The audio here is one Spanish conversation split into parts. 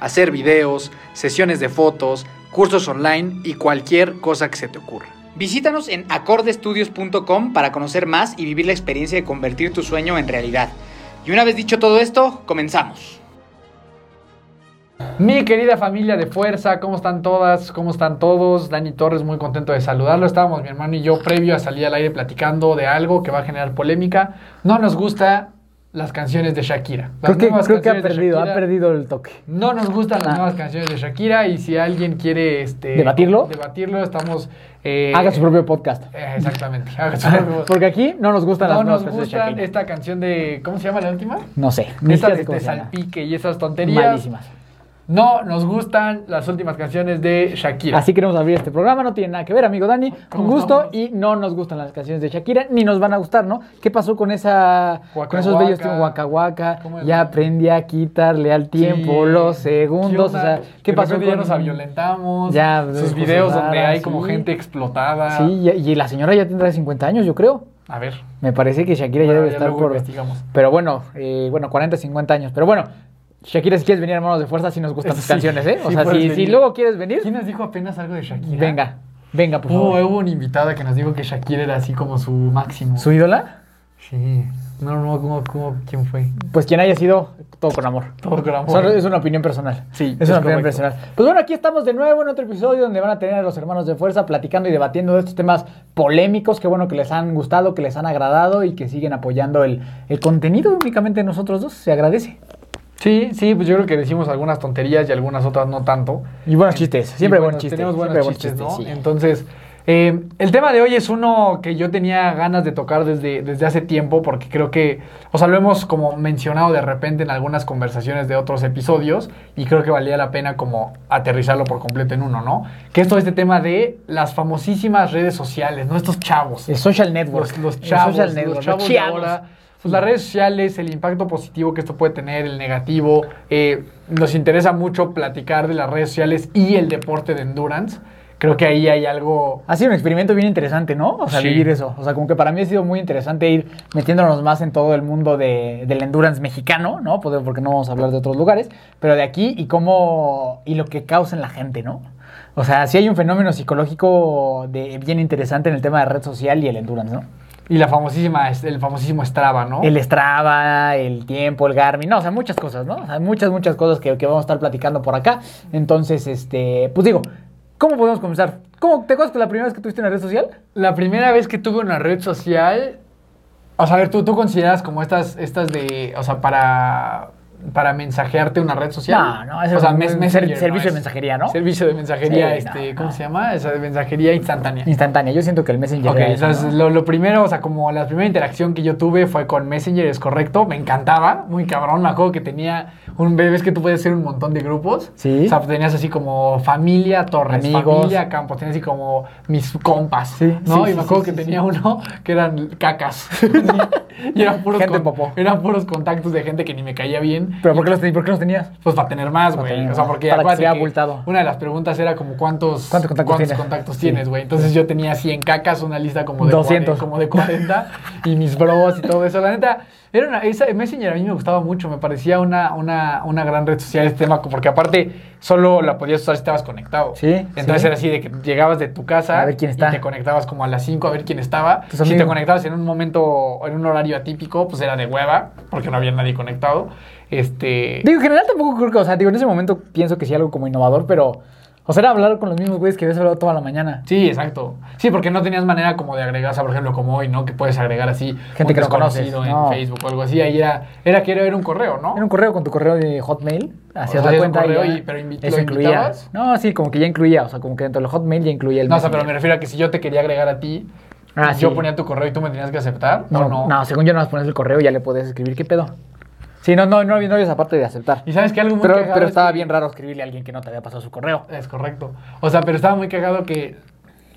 hacer videos, sesiones de fotos, cursos online y cualquier cosa que se te ocurra. Visítanos en acordestudios.com para conocer más y vivir la experiencia de convertir tu sueño en realidad. Y una vez dicho todo esto, comenzamos. Mi querida familia de fuerza, ¿cómo están todas? ¿Cómo están todos? Dani Torres, muy contento de saludarlo. Estábamos mi hermano y yo previo a salir al aire platicando de algo que va a generar polémica. No nos gusta las canciones de Shakira. Las Creo que, creo que ha de perdido, ha perdido el toque. No nos gustan las nuevas canciones de Shakira y si alguien quiere este, ¿Debatirlo? debatirlo estamos... eh, Haga su propio podcast. eh, exactamente. haga su propio- Porque aquí no nos gustan no las nuevas nos canciones de gusta Shakira. esta canción de... ¿Cómo se llama la última? No sé. Esta de, de salpique y esas tonterías. Malísimas. No nos gustan las últimas canciones de Shakira. Así queremos abrir este programa, no tiene nada que ver, amigo Dani. Con ¿Cómo gusto y no nos gustan las canciones de Shakira, ni nos van a gustar, ¿no? ¿Qué pasó con esa Waka con esos bellos tiempos es? Ya aprendí a quitarle al tiempo Sí. los segundos, ¿Qué o sea, ¿qué De pasó repente ya con nos violentamos. Ya, sus videos donde hay como gente explotada. Sí, y, y la señora ya tendrá 50 años, yo creo. A ver. Me parece que Shakira ya debe ya estar por. investigamos. Pero bueno, eh, bueno, 40, 50 años. Pero bueno, Shakira, si quieres venir, hermanos de fuerza, si nos gustan tus Sí, canciones, ¿eh? O sí sea, si, si luego quieres venir, ¿Quién nos dijo apenas algo de Shakira? venga, venga, por Hubo, favor. hubo una invitada que nos dijo que Shakira era así como su máximo. ¿Su ídola? Sí. No, no, ¿cómo, cómo, ¿quién fue? Pues quien haya sido, todo con amor. Todo con amor. Es una opinión personal. Sí, es es una opinión correcto. personal. Pues bueno, aquí estamos de nuevo en otro episodio donde van a tener a los hermanos de fuerza platicando y debatiendo de estos temas polémicos. Qué bueno que les han gustado, que les han agradado y que siguen apoyando el, el contenido únicamente de nosotros dos. Se agradece. Sí, sí, pues yo creo que decimos algunas tonterías y algunas otras no tanto. Y buenos chistes. Siempre Y buen bueno, chiste. Tenemos buenos chistes, chiste, ¿no? sí. Entonces, eh, el tema de hoy es uno que yo tenía ganas de tocar desde, desde hace tiempo porque creo que, o sea, lo hemos como mencionado de repente en algunas conversaciones de otros episodios y creo que valía la pena como aterrizarlo por completo en uno, ¿no? Que es todo este tema de las famosísimas redes sociales, ¿no? Estos chavos. El social network. Los, los El chavos, social network, los chavos de ahora. Pues las redes sociales, el impacto positivo que esto puede tener, el negativo. eh, nos interesa mucho platicar de las redes sociales y el deporte de endurance. Creo que ahí hay algo... Ha sido un experimento bien interesante, ¿no? O sea, Sí. vivir eso. O sea, como que para mí ha sido muy interesante ir metiéndonos más en todo el mundo de, del endurance mexicano, ¿no? Pues, Porque no vamos a hablar de otros lugares, pero de aquí y cómo. y lo que causa en la gente, ¿no? O sea, sí hay un fenómeno psicológico de, bien interesante en el tema de red social y el endurance, ¿no? Y la famosísima, el famosísimo Strava, ¿no? El Strava, el tiempo, el Garmin, no, o sea, muchas cosas, ¿no? O sea, muchas, muchas cosas que, que vamos a estar platicando por acá. Entonces, este, pues digo, ¿cómo podemos comenzar? ¿Cómo te acuerdas que la primera vez que tuviste una red social? La primera vez que tuve una red social, o sea, a ver, tú, tú consideras como estas, estas de, o sea, para, para mensajearte una red social. No, no, eso o sea, es un mes- ser- Messenger, servicio Es de mensajería, ¿no? Servicio de mensajería, Sí, este, no, ¿cómo no. se llama? Esa de mensajería instantánea. Instantánea. Yo siento que el Messenger. Ok, lo, lo primero, o sea, como la primera interacción que yo tuve fue con Messenger, es correcto, me encantaba, muy cabrón, me acuerdo que tenía un, ves que tú puedes hacer un montón de grupos, Sí. o sea, tenías así como familia, Torres, Amigos. familia, Campos, tenías así como mis compas, Sí, ¿no? sí, y me acuerdo que tenía uno que eran cacas, y eran puros, Gente popó. eran puros contactos de gente que ni me caía bien, ¿Pero por qué los, ten- por qué los tenías? pues para tener más, güey. O sea, porque Para que abultado. Una de las preguntas era como cuántos, ¿Cuántos contactos tienes? contactos Sí. tienes, güey. Entonces yo tenía 100 cacas, una lista como de 200. 40, como de 40 y mis bros y todo eso. La neta, era una, esa Messenger a mí me gustaba mucho, me parecía una, una, una gran red social este tema, porque aparte solo la podías usar si estabas conectado. Sí, Entonces sí. era así de que llegabas de tu casa A ver quién está. y te conectabas como a las 5 a ver quién estaba. Si te conectabas en un momento, en un horario atípico, pues era de hueva, porque no había nadie conectado. Este... Digo, en general tampoco creo que, o sea, digo, en ese momento pienso que sí algo como innovador, pero, o sea, era hablar con los mismos güeyes que habías hablado toda la mañana. Sí, exacto. Sí, porque no tenías manera como de agregar, o sea, por ejemplo, como hoy, ¿no? Que puedes agregar así Gente un que no conoces, en no. Facebook o algo así. Ahí era, era que era, era un correo, ¿no? Era un correo con tu correo de Hotmail, hacías sea, la es un cuenta correo y, y- pero invi- eso ¿lo incluía. invitabas? No, sí, como que ya incluía, o sea, como que dentro del Hotmail ya incluía el No, o sea, pero me refiero a que si yo te quería agregar a ti, Ah, yo sí. ponía tu correo y tú me tenías que aceptar, no, ¿o no? no, según yo no más pones el correo y ya le puedes escribir, ¿qué pedo? Sí, no, no, no, había no había esa parte de aceptar. Y sabes que algo muy Pero, cagado pero es estaba que- bien raro escribirle a alguien que no te había pasado su correo. Es correcto. O sea, pero estaba muy cagado que...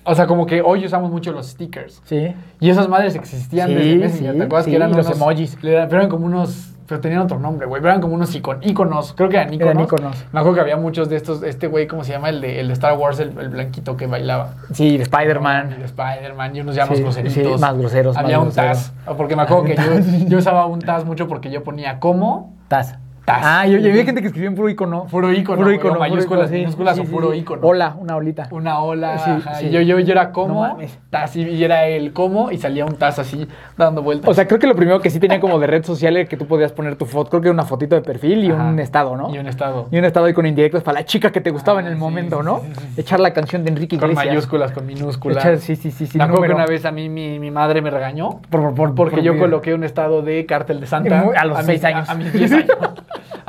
O sea, como que hoy usamos mucho los stickers. Sí. Y esas madres existían Sí, desde Messenger, sí, ¿te acuerdas sí, que eran los unos- emojis. eran- Pero eran como unos... Pero tenían otro nombre, güey. Eran como unos icon, iconos. Creo que eran iconos. Eran íconos. Me acuerdo que había muchos de estos... Este güey, ¿cómo se llama? El de, el de Star Wars, el, el blanquito que bailaba. Sí, de Y de Spider-Man. Spider-Man y unos ya más Sí, groseritos. sí, más groseros, Había más un. Taz. Porque me acuerdo que yo, yo usaba un Taz mucho porque yo ponía como... Taz. Taz. Ah, yo, yo vi gente que escribía en puro icono. Puro icono, Puro icono. mayúsculas, icono, sí, minúsculas sí, o puro icono. Hola, una olita. Una ola. Sí, ajá. Y yo, yo, yo era como... No. Taz, y- era el como y salía un Taz así dando vueltas. O sea, creo que lo primero que sí tenía como de red social era que tú podías poner tu foto. Creo que era una fotito de perfil y Ajá. un estado, ¿no? Y un estado. Y un estado ahí con indirectos para la chica que te gustaba Ah, en el momento, ¿no? Echar la canción de Enrique Con Iglesias. mayúsculas, con minúsculas. Echar- sí, sí, sí, sí. Que una vez a mí mi, mi madre me regañó Por- por- por- porque por- yo coloqué un estado de cártel de Santa Muy- a los seis años. A, a mis 10 años.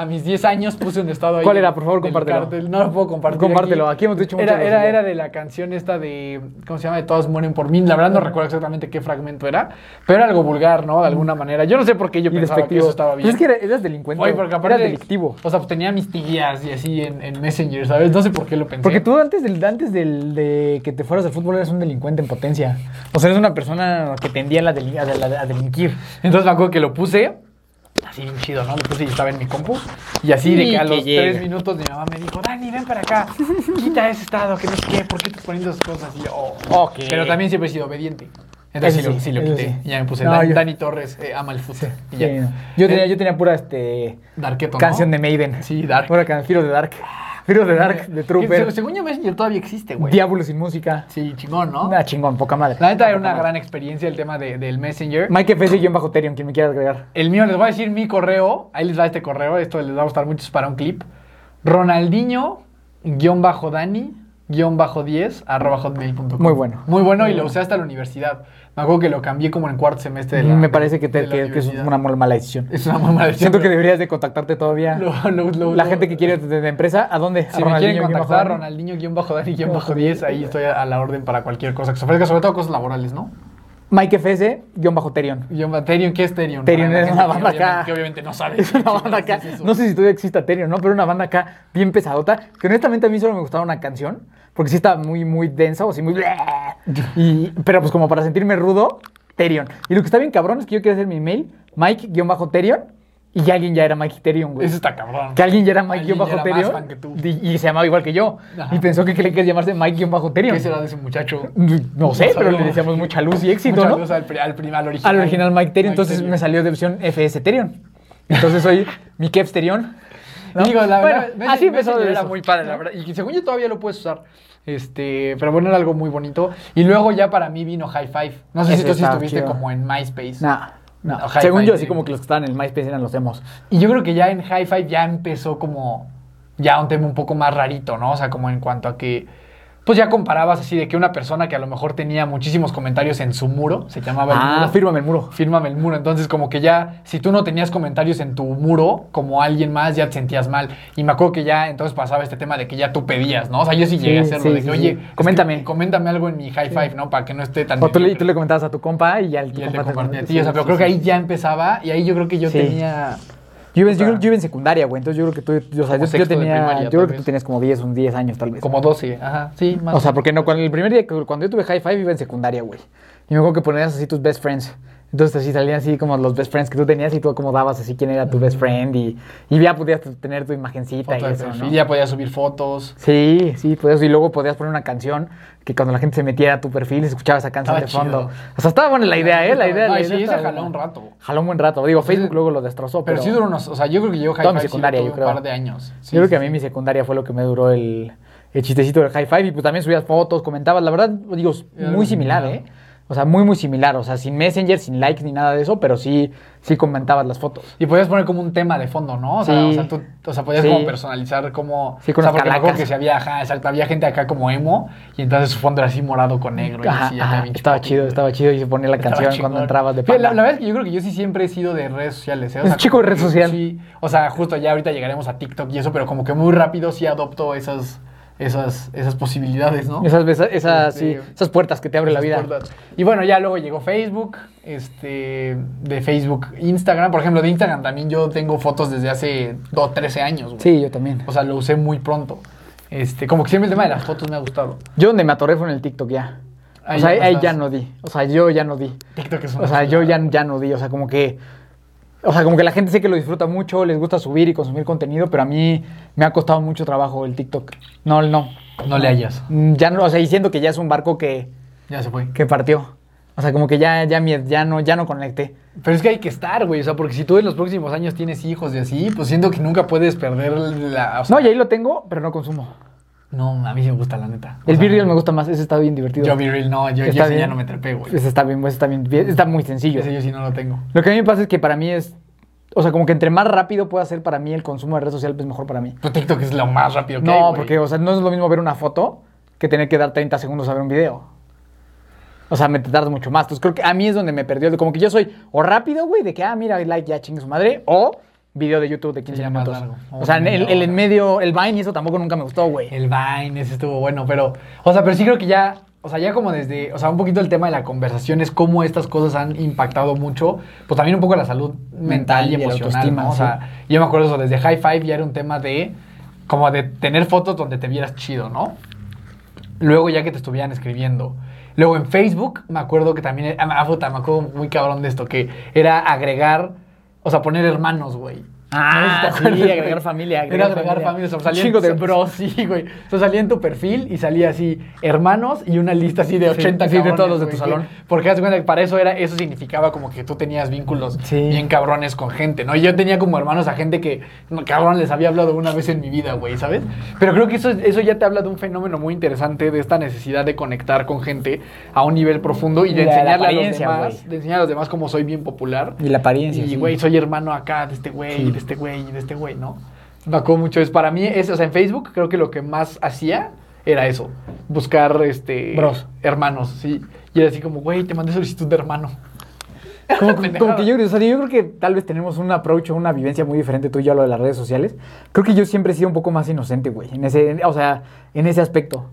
A mis 10 años puse un estado ahí. ¿Cuál era? Por favor, compártelo. No lo puedo compartir. Compártelo, aquí hemos dicho mucho era, era, era de la canción esta de. ¿Cómo se llama? De Todos mueren por mí. La verdad no recuerdo exactamente qué fragmento era. Pero era algo vulgar, ¿no? De alguna manera. Yo no sé por qué yo Y pensaba que despectivo. eso estaba bien. Pues es que era- eras delincuente. Oye, porque aparte. Eras delictivo. O sea, pues tenía mis tías y así en, en Messenger, ¿sabes? No sé por qué lo pensé. Porque tú antes, del, antes del, de que te fueras del fútbol eras un delincuente en potencia. O sea, eres una persona que tendía a, la a la- a delinquir. Entonces me acuerdo que lo puse, así bien chido, ¿no? Lo puse y estaba en mi compu. Y así de que a los llega. tres minutos mi mamá me dijo, Dani, ven para acá, quita ese estado, que no sé qué, ¿por qué estás poniendo esas cosas? Y yo, oh. Ok. Pero también siempre he sido obediente. Entonces sí, lo, sí lo eso quité. sí. Y ya me puse, No, Dani, yo- Dani Torres eh, ama el fútbol. Y ya. Sí, no. yo, tenía, Eh, yo tenía pura este, Darketo, ¿no? canción de Maiden. Sí, Dark. Pura canción, the Dark. Fear of the Dark, de Trooper. se- según yo Messenger todavía existe, güey. Diablo sin música. Sí, chingón, ¿no? Una chingón, poca madre. La neta era una gran experiencia el tema de- del Messenger. Mike FS bajo Terion, quien me quiera agregar. El mío, les voy a decir mi correo. Ahí les va este correo. Esto les va a gustar mucho es para un clip. Ronaldinho, guion bajo Dani, guion bajo 10, arroba hotmail.com. Muy bueno. Muy bueno y lo usé hasta la universidad. Me acuerdo que lo cambié como en cuarto semestre de la me parece que, te- que- que es una muy mala decisión. Es una muy mala decisión, Siento que deberías de contactarte todavía. la gente que quiere de, de empresa, ¿a dónde? Si me quieren contactar, Ronaldinho, guion bajo Dani, guion bajo 10, ahí estoy a, a la orden para cualquier cosa que se ofrezca, sobre todo cosas laborales, ¿no? Mike FS, guion bajo Terion. Guión bajo- Terion, ¿qué es Terion? Terion es una banda acá. Que obviamente no sabe. Es una banda acá. ¿Qué es? No sé si todavía exista Terion, ¿no? Pero una banda acá bien pesadota. Que honestamente a mí solo me gustaba una canción. Porque sí está muy, muy densa o así muy. Y, pero pues como para sentirme rudo, Terion. Y lo que está bien cabrón es que yo quiero hacer mi email, Mike-Terion, y alguien ya era Mike Ethereum, güey. Eso está cabrón. Que alguien ya era Mike bajo era más Ethereum fan que tú. y, y se llamaba igual que yo. Ajá. Y pensó que quería que llamarse Mike bajo Ethereum. ¿Qué será de ese muchacho? No sé, pero le decíamos mucha luz y éxito, Mucha ¿no? luz al, al, al original. Al original Mike Ethereum, entonces me salió de opción FS Ethereum. Entonces soy mi Kev Ethereum. ¿no? Digo, la bueno, verdad, así Messenger empezó de era muy padre, la verdad. Y según yo todavía lo puedes usar. Este, pero bueno, era algo muy bonito. Y luego ya para mí vino High Five. No sé si tú sí estuviste chido. como en MySpace. Nah, no. Según yo, así sí. como que los que estaban en el MySpace eran los emos. Y yo creo que ya en High Five ya empezó como ya un tema un poco más rarito, ¿no? O sea, como en cuanto a que pues ya comparabas así de que una persona que a lo mejor tenía muchísimos comentarios en su muro, se llamaba el Ah, muro. fírmame el muro. Fírmame el muro. Entonces, como que ya, si tú no tenías comentarios en tu muro, como alguien más, ya te sentías mal. Y me acuerdo que ya entonces pasaba este tema de que ya tú pedías, ¿no? O sea, yo sí llegué a hacerlo, sí, de que, sí, oye, Coméntame. coméntame algo en mi high five, ¿no? Para que no esté tan. O tú le, tú le comentabas a tu compa y ya el Y compa te- compartía a ti, o sea, pero creo que ahí ya empezaba, y ahí yo creo que yo tenía. Yo iba, o yo, sea, creo- yo iba en secundaria, güey. Entonces yo creo que tú, yo, o sea, yo, tenía, primaria, yo creo que tú tenías como 10, un 10 años tal vez. Como 12, ajá, sí, más O sea, porque no, cuando el primer día, cuando yo tuve high five iba en secundaria, güey. Y me acuerdo que ponías así tus best friends. Entonces así salían así como los best friends que tú tenías y tú acomodabas así quién era tu best friend y, y ya podías tener tu imagencita foto y eso, perfil, ¿no? ya podía subir fotos. Sí, sí, podías, y luego podías poner una canción que cuando la gente se metiera a tu perfil se escuchaba esa canción Estaba de fondo. O sea, estaba buena la idea, ¿eh? La idea, No, la idea sí, jaló un rato. Jaló un buen rato. Digo, Facebook sí. luego lo destrozó, Pero, pero... sí duró unos, o sea, yo creo que yo high Toda mi sí secundaria, yo un creo. par de años. Sí, yo creo que a mí mi secundaria fue lo que me duró el, el chistecito del high five y pues también subías fotos, comentabas, la verdad, digo, muy similar, similar. ¿eh? O sea, muy, muy similar, o sea, sin Messenger, sin likes ni nada de eso, pero sí, sí comentabas las fotos. Y podías poner como un tema de fondo, ¿no? O sea, Sí. o sea, tú, o sea podías Sí. como personalizar como... Sí, con o sea, porque me acuerdo calacas. que si había, ajá, exacto, había gente acá como emo y entonces su fondo era así morado con negro. y Ajá, así, ajá, estaba chido, estaba chido y se ponía la Estaba canción cuando entrabas de la, la verdad es que yo creo que yo sí siempre he sido de redes sociales. ¿eh? O Es chico de red social. Sí, o sea, justo ya ahorita llegaremos a TikTok y eso, pero como que muy rápido sí adopto esas, esas, esas posibilidades, ¿no? Esas, esas, sí, Este, esas puertas que te abre la vida. Puertas. Y bueno, ya luego llegó Facebook, este, de Facebook, Instagram. Por ejemplo, de Instagram también yo tengo fotos desde hace 2, 13 años. güey. Sí, yo también. O sea, lo usé muy pronto. Este, como que siempre el tema de las fotos me ha gustado. Yo donde me atoré fue en el TikTok ya. Ahí o sea, ya ahí, ya no di. O sea, yo ya no di. TikTok es una O sea, yo ya, ya no di. O sea, como que. O sea, como que la gente sé que lo disfruta mucho, les gusta subir y consumir contenido, pero a mí me ha costado mucho trabajo el TikTok. No, no. No le hallas. Mm, Ya no, o sea, y siento que ya es un barco que, Ya se fue. que partió. O sea, como que ya, ya, ya, no, ya no conecté. Pero es que hay que estar, güey. O sea, porque si tú en los próximos años tienes hijos y así, pues siento que nunca puedes perder la. o sea, No, y ahí lo tengo, pero no consumo. No, a mí sí me gusta, la neta. O El sea, B-Reel me gusta más, ese está bien divertido. Yo B-Reel no, yo, yo ya no me trepé, güey. Ese está bien, ese está bien, está muy sencillo. Ese yo sí no lo tengo. Lo que a mí me pasa es que para mí es, o sea, como que entre más rápido pueda ser para mí el consumo de red social, pues mejor para mí. Pues TikTok es lo más rápido que No, hay, porque, o sea, no es lo mismo ver una foto que tener que dar 30 segundos a ver un video. O sea, me tardas mucho más. Entonces creo que a mí es donde me perdió. Como que yo soy o rápido, güey, de que, ah, mira, like, ya chingue su madre, o video de YouTube de 15 Ya más minutos. largo. O sea, el, el en medio, el Vine y eso tampoco nunca me gustó, güey. El Vine, ese estuvo bueno, pero, o sea, pero sí creo que ya, o sea, ya como desde, o sea, un poquito el tema de la conversación es cómo estas cosas han impactado mucho, pues también un poco la salud mental y emocional, ¿no? O sí. sea, yo me acuerdo eso, desde High Five ya era un tema de, como de tener fotos donde te vieras chido, ¿no? Luego ya que te estuvieran escribiendo. Luego en Facebook, me acuerdo que también, ah, ah, puta, me acuerdo muy cabrón de esto, que era agregar, o sea, poner hermanos, güey. Ah, No sí, agregar familia, Era agregar familia. familia. o sea, salía Chingo de bros. Sí, güey. O sea, salía en tu perfil y salía así, hermanos y una lista así de Sí, 80 sí, de cabrones, todos los de tu salón. que- Porque haz cuenta que para eso era, eso significaba como que tú tenías vínculos Sí. bien cabrones con gente, ¿no? Y yo tenía como hermanos a gente que, cabrón, les había hablado una vez en mi vida, güey, ¿sabes? Pero creo que eso, eso ya te habla de un fenómeno muy interesante, de esta necesidad de conectar con gente a un nivel profundo y de la enseñarle a los demás, de enseñar a los demás cómo soy bien popular. Y la apariencia. Y, sí. güey, soy hermano acá de este güey. De este güey, y de este güey, ¿no? Me acuerdo mucho. Es para mí, es, o sea, en Facebook creo que lo que más hacía era eso. Buscar, este... Bros. Hermanos, sí. Y era así como, güey, te mandé solicitud de hermano. Como, como que yo, o sea, yo creo que tal vez tenemos un approach o una vivencia muy diferente tú y yo a lo de las redes sociales. Creo que yo siempre he sido un poco más inocente, güey, en ese, en- o sea, en ese aspecto.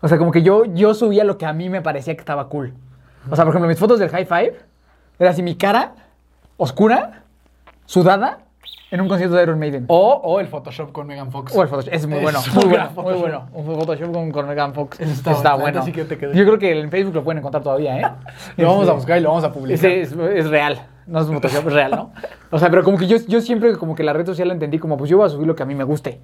O sea, como que yo, yo subía lo que a mí me parecía que estaba cool. O sea, por ejemplo, mis fotos del high five era así mi cara oscura, sudada, en un concierto de Iron Maiden. O, o el Photoshop con Megan Fox. O el Photoshop, es muy bueno, muy bueno, muy bueno. Un Photoshop con, con Megan Fox. Eso está está, bueno, que Yo creo que en Facebook lo pueden encontrar todavía, ¿eh? Lo vamos a Este, buscar y lo vamos a publicar. Es, es real. no es Photoshop, es real, ¿no? O sea, pero como que yo, yo siempre como que la red social la entendí como, pues yo voy a subir lo que a mí me guste.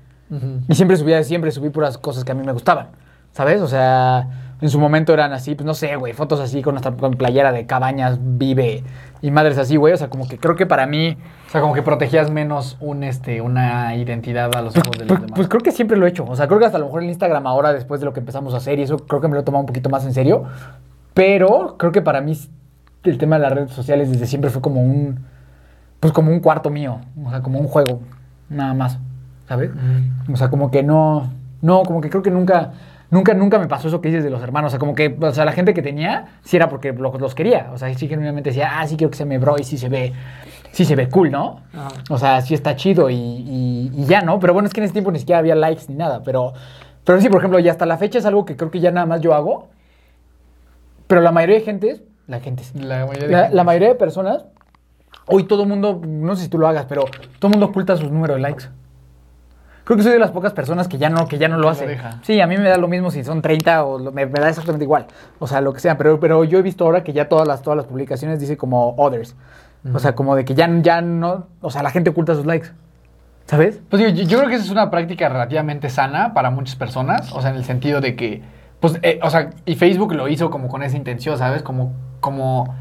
Y siempre subía, siempre subí puras cosas que a mí me gustaban, ¿sabes? O sea, en su momento eran así, pues no sé, güey, fotos así con hasta con playera de cabañas, vive y madres así, güey. O sea, como que creo que para mí, O sea, como que protegías menos un, este, una identidad a los ojos de los pues, demás. pues creo que siempre lo he hecho. O sea, creo que hasta a lo mejor el Instagram ahora, después de lo que empezamos a hacer, y eso creo que me lo he tomado un poquito más en serio. Pero creo que para mí el tema de las redes sociales desde siempre fue como un, pues como un cuarto mío. O sea, como un juego, nada más, ¿sabes? O sea, como que no, no, como que creo que nunca, nunca, nunca me pasó eso que dices de los hermanos. O sea, como que, o sea, la gente que tenía, sí era porque lo- los quería. O sea, sí genuinamente decía, ah, sí quiero que se me bro y sí se ve, sí se ve cool, ¿no? Ajá. O sea, sí está chido y, y- y ya, ¿no? Pero bueno, es que en ese tiempo ni siquiera había likes ni nada. Pero, pero sí, por ejemplo, ya hasta la fecha es algo que creo que ya nada más yo hago. Pero la mayoría de gente, la gente, La mayoría de la, gente. la mayoría de personas, hoy todo el mundo, no sé si tú lo hagas, pero todo el mundo oculta sus números de likes. Creo que soy de las pocas personas que ya no, que ya no lo hace. deja. Sí, a mí me da lo mismo si son 30 o lo- me, me da exactamente igual. O sea, lo que sea. Pero, pero yo he visto ahora que ya todas las, todas las publicaciones dice como others. O sea, como de que ya, ya no. O sea, la gente oculta sus likes. ¿Sabes? Pues yo, yo creo que esa es una práctica relativamente sana para muchas personas, o sea, en el sentido de que, pues, eh, o sea, y Facebook lo hizo como con esa intención, ¿sabes? Como, como,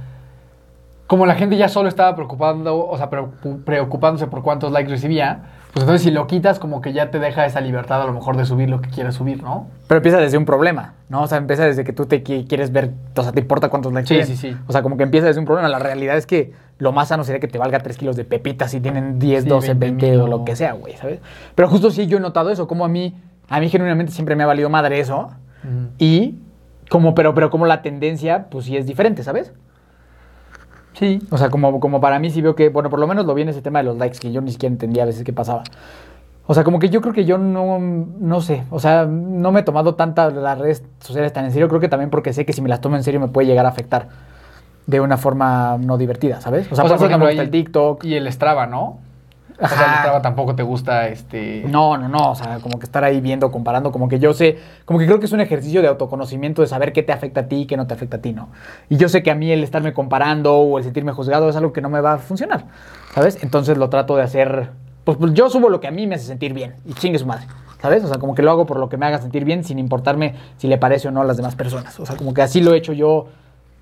como la gente ya solo estaba preocupando, o sea, preocu- preocupándose por cuántos likes recibía, pues entonces si lo quitas como que ya te deja esa libertad a lo mejor de subir lo que quieras subir, ¿no? Pero empieza desde un problema, ¿no? O sea, empieza desde que tú te qui- quieres ver, o sea, te importa cuántos likes Sí, tienen. sí, sí. O sea, como que empieza desde un problema. La realidad es que lo más sano sería que te valga 3 kilos de pepitas si tienen 10, Sí, 12, 20 20 mil o o- lo que sea, güey, ¿sabes? Pero justo sí yo he notado eso, como a mí, a mí genuinamente siempre me ha valido madre eso. Y como, pero, pero como la tendencia, pues sí es diferente, ¿sabes? Sí. O sea, como, como para mí sí veo que, bueno, por lo menos lo vi en ese tema de los likes, que yo ni siquiera entendía a veces qué pasaba. O sea, como que yo creo que yo no, no sé, o sea, no me he tomado tantas las redes sociales tan en serio, creo que también porque sé que si me las tomo en serio me puede llegar a afectar de una forma no divertida, ¿sabes? O sea, por eso no me gusta ahí- el TikTok. Y el Strava, ¿no? O sea, el Ajá. Strava tampoco te gusta, este... No, no, no, o sea, como que estar ahí viendo, comparando, como que yo sé, como que creo que es un ejercicio de autoconocimiento, de saber qué te afecta a ti y qué no te afecta a ti, ¿no? Y yo sé que a mí el estarme comparando o el sentirme juzgado es algo que no me va a funcionar, ¿sabes? Entonces lo trato de hacer, pues, pues, yo subo lo que a mí me hace sentir bien y chingue su madre, ¿sabes? O sea, como que lo hago por lo que me haga sentir bien sin importarme si le parece o no a las demás personas. O sea, como que así lo he hecho yo,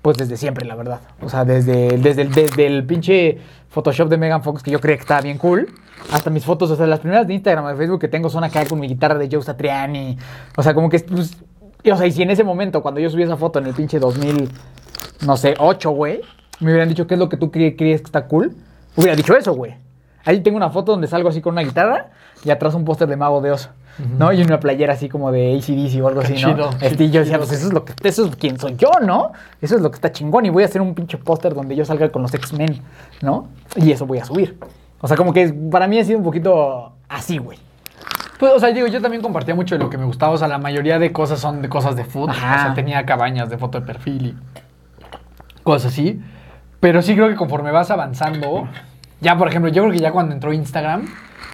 pues desde siempre, la verdad. O sea, desde, desde, el, desde el pinche Photoshop de Megan Fox que yo creía que estaba bien cool, hasta mis fotos, o sea, las primeras de Instagram de Facebook que tengo son acá con mi guitarra de Joe Satriani. O sea, como que, pues, o sea, y si en ese momento, cuando yo subí esa foto en el pinche 2000, no sé, 8, güey, me hubieran dicho qué es lo que tú cre- crees que está cool, hubiera dicho eso, güey. Ahí tengo una foto donde salgo así con una guitarra y atrás un póster de Mago de Oz, ¿no? Y una playera así como de ACDC o algo Qué así, ¿no? chido, Este, y yo decía, pues eso es lo que, eso es quién soy yo, ¿no? Eso es lo que está chingón y voy a hacer un pinche póster donde yo salga con los X-Men, ¿no? Y eso voy a subir. O sea, como que para mí ha sido un poquito así, güey. Pues, o sea, digo, yo también compartía mucho de lo que me gustaba. O sea, la mayoría de cosas son de cosas de food. Ajá. O sea, tenía cabañas de foto de perfil y cosas así. Pero sí creo que conforme vas avanzando, ya por ejemplo, yo creo que ya cuando entró Instagram,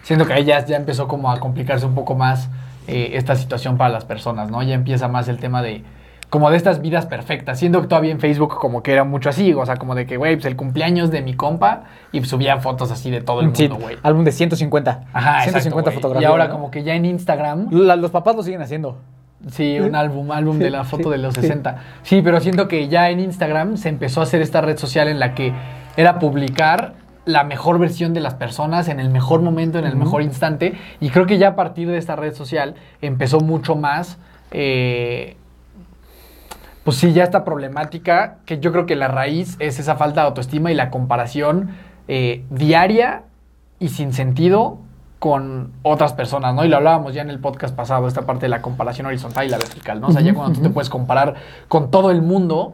siento que ahí ya, ya empezó como a complicarse un poco más eh, esta situación para las personas, ¿no? Ya empieza más el tema de como de estas vidas perfectas. Siendo que todavía en Facebook como que era mucho así, o sea, como de que, güey, pues el cumpleaños de mi compa y subía fotos así de todo el Sí, mundo, güey. álbum de 150. Ajá, 150 exacto, fotografías. Y ahora ¿no? como que ya en Instagram, La- los papás lo siguen haciendo. sí, un álbum, álbum de la foto sí, de los sí. 60. Sí, pero siento que ya en Instagram se empezó a hacer esta red social en la que era publicar la mejor versión de las personas en el mejor momento, en el mejor instante. Y creo que ya a partir de esta red social empezó mucho más... eh, pues sí, ya esta problemática, que yo creo que la raíz es esa falta de autoestima y la comparación eh, diaria y sin sentido con otras personas, ¿no? Y lo hablábamos ya en el podcast pasado, esta parte de la comparación horizontal y la vertical, ¿no? O sea, ya cuando tú te puedes comparar con todo el mundo,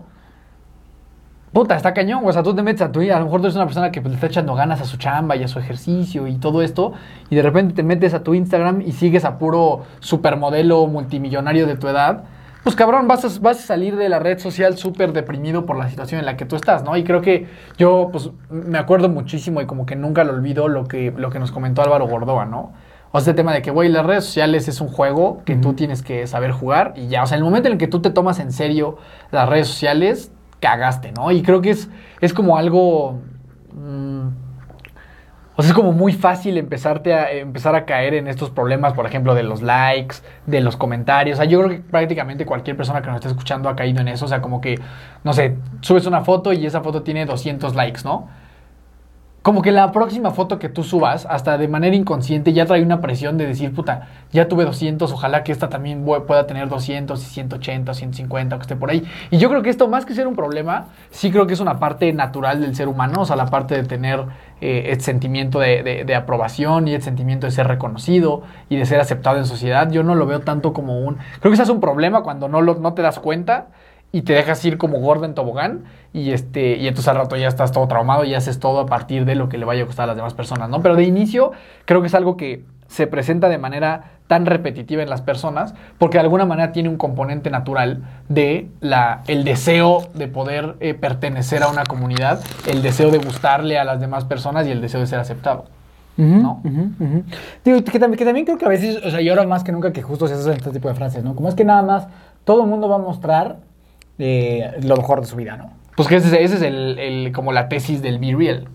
puta, está cañón, güey. o sea, tú te metes a tu a lo mejor tú eres una persona que pues, le está echando ganas a su chamba y a su ejercicio y todo esto, y de repente te metes a tu Instagram y sigues a puro supermodelo multimillonario de tu edad, pues cabrón, vas a, vas a salir de la red social súper deprimido por la situación en la que tú estás, ¿no? Y creo que yo, pues, me acuerdo muchísimo y como que nunca lo olvido lo que, lo que nos comentó Álvaro Gordoa, ¿no? O sea, este tema de que, güey, las redes sociales es un juego que tú tienes que saber jugar y ya, o sea, el momento en el que tú te tomas en serio las redes sociales, cagaste, ¿no? Y creo que es, es como algo Mm. O sea, es como muy fácil empezarte a, empezar a caer en estos problemas, por ejemplo, de los likes, de los comentarios. O sea, yo creo que prácticamente cualquier persona que nos esté escuchando ha caído en eso. O sea, como que, no sé, subes una foto y esa foto tiene 200 likes, ¿no? Como que la próxima foto que tú subas, hasta de manera inconsciente, ya trae una presión de decir, puta, ya tuve 200, ojalá que esta también pueda tener 200 y 180, 150, o que esté por ahí. Y yo creo que esto, más que ser un problema, sí creo que es una parte natural del ser humano, o sea, la parte de tener eh, el sentimiento de, de- de aprobación y el sentimiento de ser reconocido y de ser aceptado en sociedad. Yo no lo veo tanto como un... Creo que ese es un problema cuando no, lo, no te das cuenta y te dejas ir como gordo en tobogán y este y entonces al rato ya estás todo traumado y haces todo a partir de lo que le vaya a gustar a las demás personas, ¿no? Pero de inicio creo que es algo que se presenta de manera tan repetitiva en las personas porque de alguna manera tiene un componente natural de la, el deseo de poder eh, pertenecer a una comunidad, el deseo de gustarle a las demás personas y el deseo de ser aceptado. ¿no? Digo, que, también, que también creo que a veces, o sea, y ahora más que nunca que justo se hacen este tipo de frases, ¿no? Como es que nada más todo el mundo va a mostrar eh, lo mejor de su vida, ¿no? Pues que ese, es- ese es el, el- como la tesis del Be Real,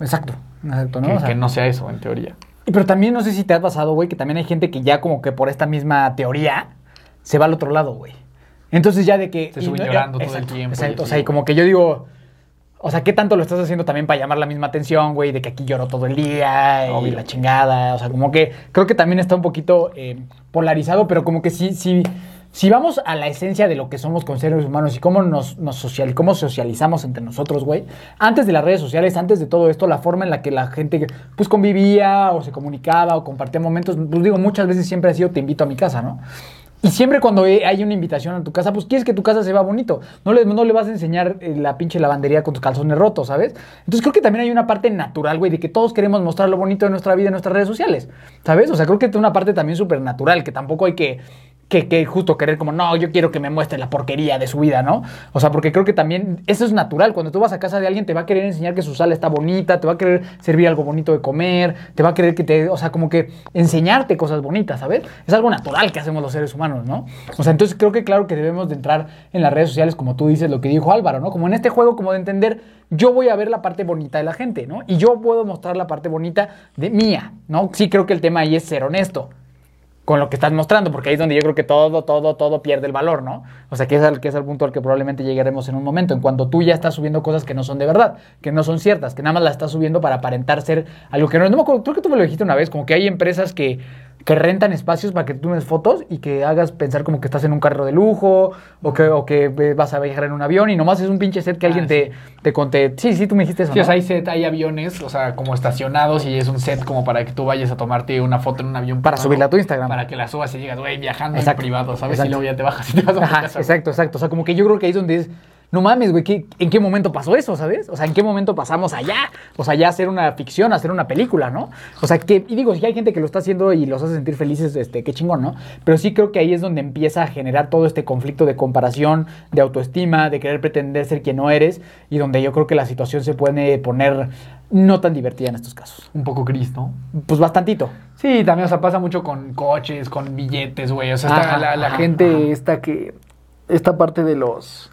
Exacto, exacto, ¿no? que, O sea, que no sea eso en teoría. y Pero también no sé si te ha pasado, güey, que también hay gente que ya como que por esta misma teoría se va al otro lado, güey. Entonces ya de que... Se y suben no- llorando todo el tiempo y Exacto, o sea, y como que yo digo... O sea, ¿qué tanto lo estás haciendo también para llamar la misma atención, güey? De que aquí lloro todo el día y Obvio. la chingada. O sea, como que creo que también está un poquito eh, polarizado, pero como que sí, sí, si vamos a la esencia de lo que somos con seres humanos y cómo nos, social, cómo socializamos entre nosotros, güey, antes de las redes sociales, antes de todo esto, la forma en la que la gente pues convivía o se comunicaba o compartía momentos, pues digo, muchas veces siempre ha sido te invito a mi casa, ¿no? Y siempre cuando hay una invitación a tu casa, pues quieres que tu casa se vea bonito. No le, no le vas a enseñar eh, la pinche lavandería con tus calzones rotos, ¿sabes? Entonces creo que también hay una parte natural, güey, de que todos queremos mostrar lo bonito de nuestra vida en nuestras redes sociales, ¿sabes? O sea, creo que es una parte también súper natural, que tampoco hay que, que, justo querer como, no, yo quiero que me muestre la porquería de su vida, ¿no? O sea, porque creo que también eso es natural. Cuando tú vas a casa de alguien, te va a querer enseñar que su sala está bonita, te va a querer servir algo bonito de comer, te va a querer que te, o sea, como que enseñarte cosas bonitas, ¿sabes? Es algo natural que hacemos los seres humanos, ¿no? O sea, entonces creo que claro que debemos de entrar en las redes sociales, como tú dices, lo que dijo Álvaro, ¿no? Como en este juego, como de entender, yo voy a ver la parte bonita de la gente, ¿no? Y yo puedo mostrar la parte bonita de mía, ¿no? Sí creo que el tema ahí es ser honesto con lo que estás mostrando, porque ahí es donde yo creo que todo, todo, todo pierde el valor, ¿no? O sea, que es el, que es el punto al que probablemente llegaremos en un momento, en cuando tú ya estás subiendo cosas que no son de verdad, que no son ciertas, que nada más las estás subiendo para aparentar ser algo que no es. No me acuerdo, creo que tú me lo dijiste una vez, como que hay empresas que, que rentan espacios para que tú tomes fotos y que hagas pensar como que estás en un carro de lujo o que, o que eh, vas a viajar en un avión y nomás es un pinche set que Ah, alguien sí. te, te conté. Sí, sí, tú me dijiste eso. Sí, ¿no? o sea, hay set, hay aviones, o sea, como estacionados y es un set como para que tú vayas a tomarte una foto en un avión. Para subirla a tu Instagram. Para que la subas y digas, güey, viajando Exacto. en privado, ¿sabes? Exacto. Y luego ya te bajas y te vas a tu Ajá, casa. exacto, exacto. O sea, como que yo creo que ahí es donde es. No mames, güey, ¿qué- ¿en qué momento pasó eso, sabes? O sea, ¿en qué momento pasamos allá? O sea, ya hacer una ficción, hacer una película, ¿no? O sea, que, y digo, si hay gente que lo está haciendo y los hace sentir felices, este, qué chingón, ¿no? Pero sí creo que ahí es donde empieza a generar todo este conflicto de comparación, de autoestima, de querer pretender ser quien no eres, y donde yo creo que la situación se puede poner no tan divertida en estos casos. Un poco gris, ¿no? Pues bastantito. Sí, también, o sea, pasa mucho con coches, con billetes, güey. O sea, está la, la ajá, gente, ajá. esta que. Esta parte de los.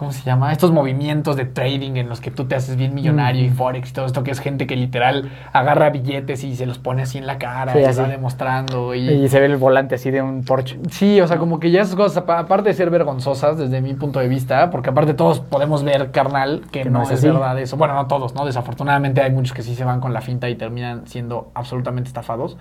¿Cómo se llama? Estos movimientos de trading en los que tú te haces bien millonario y. Forex y todo esto, que es gente que literal agarra billetes y se los pone así en la cara Sí, y así. va demostrando. Y, Y se ve el volante así de un Porsche. Sí, o sea, como que ya esas cosas, apa- aparte de ser vergonzosas desde mi punto de vista, porque aparte todos podemos ver, carnal, que, no, es, así. verdad eso. Bueno, no todos, ¿no? Desafortunadamente hay muchos que sí se van con la finta y terminan siendo absolutamente estafados.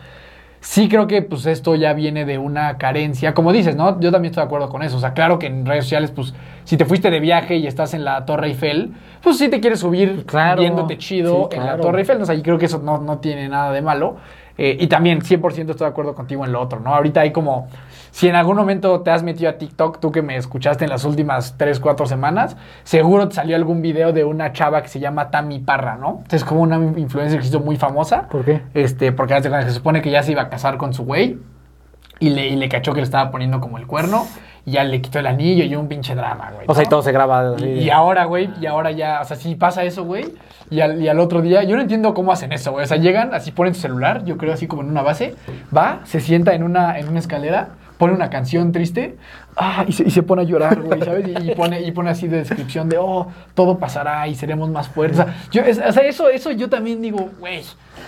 Sí creo que pues esto ya viene de una carencia, como dices, ¿no? Yo también estoy de acuerdo con eso. O sea, claro que en redes sociales, pues, si te fuiste de viaje y estás en la Torre Eiffel, pues sí te quieres subir Claro, viéndote chido sí, en la. Torre Eiffel. O sea, yo creo que eso no, no tiene nada de malo. Eh, y también 100% estoy de acuerdo contigo en lo otro, ¿no? Ahorita hay como, si en algún momento te has metido a TikTok, tú que me escuchaste en las últimas 3, 4 semanas, seguro te salió algún video de una chava que se llama Tami Parra, ¿no? Es como una influencer que se hizo muy famosa. ¿Por qué? Este, porque se supone que ya se iba a casar con su güey y le, y le cachó que le estaba poniendo como el cuerno y ya le quitó el anillo y un pinche drama, güey. O sea, y todo se graba. Y ahora, güey, y ahora ya, o sea, si pasa eso, güey, y al, y al otro día, yo no entiendo cómo hacen eso, güey. O sea, llegan, así ponen su celular, yo creo así como en una base, va, se sienta en una, en una escalera, pone una canción triste ah, y, se, y se pone a llorar, güey, ¿sabes? Y, y pone, y pone así de descripción de, oh, todo pasará y seremos más fuertes. O sea, yo, es- o sea, eso, eso yo también digo, güey.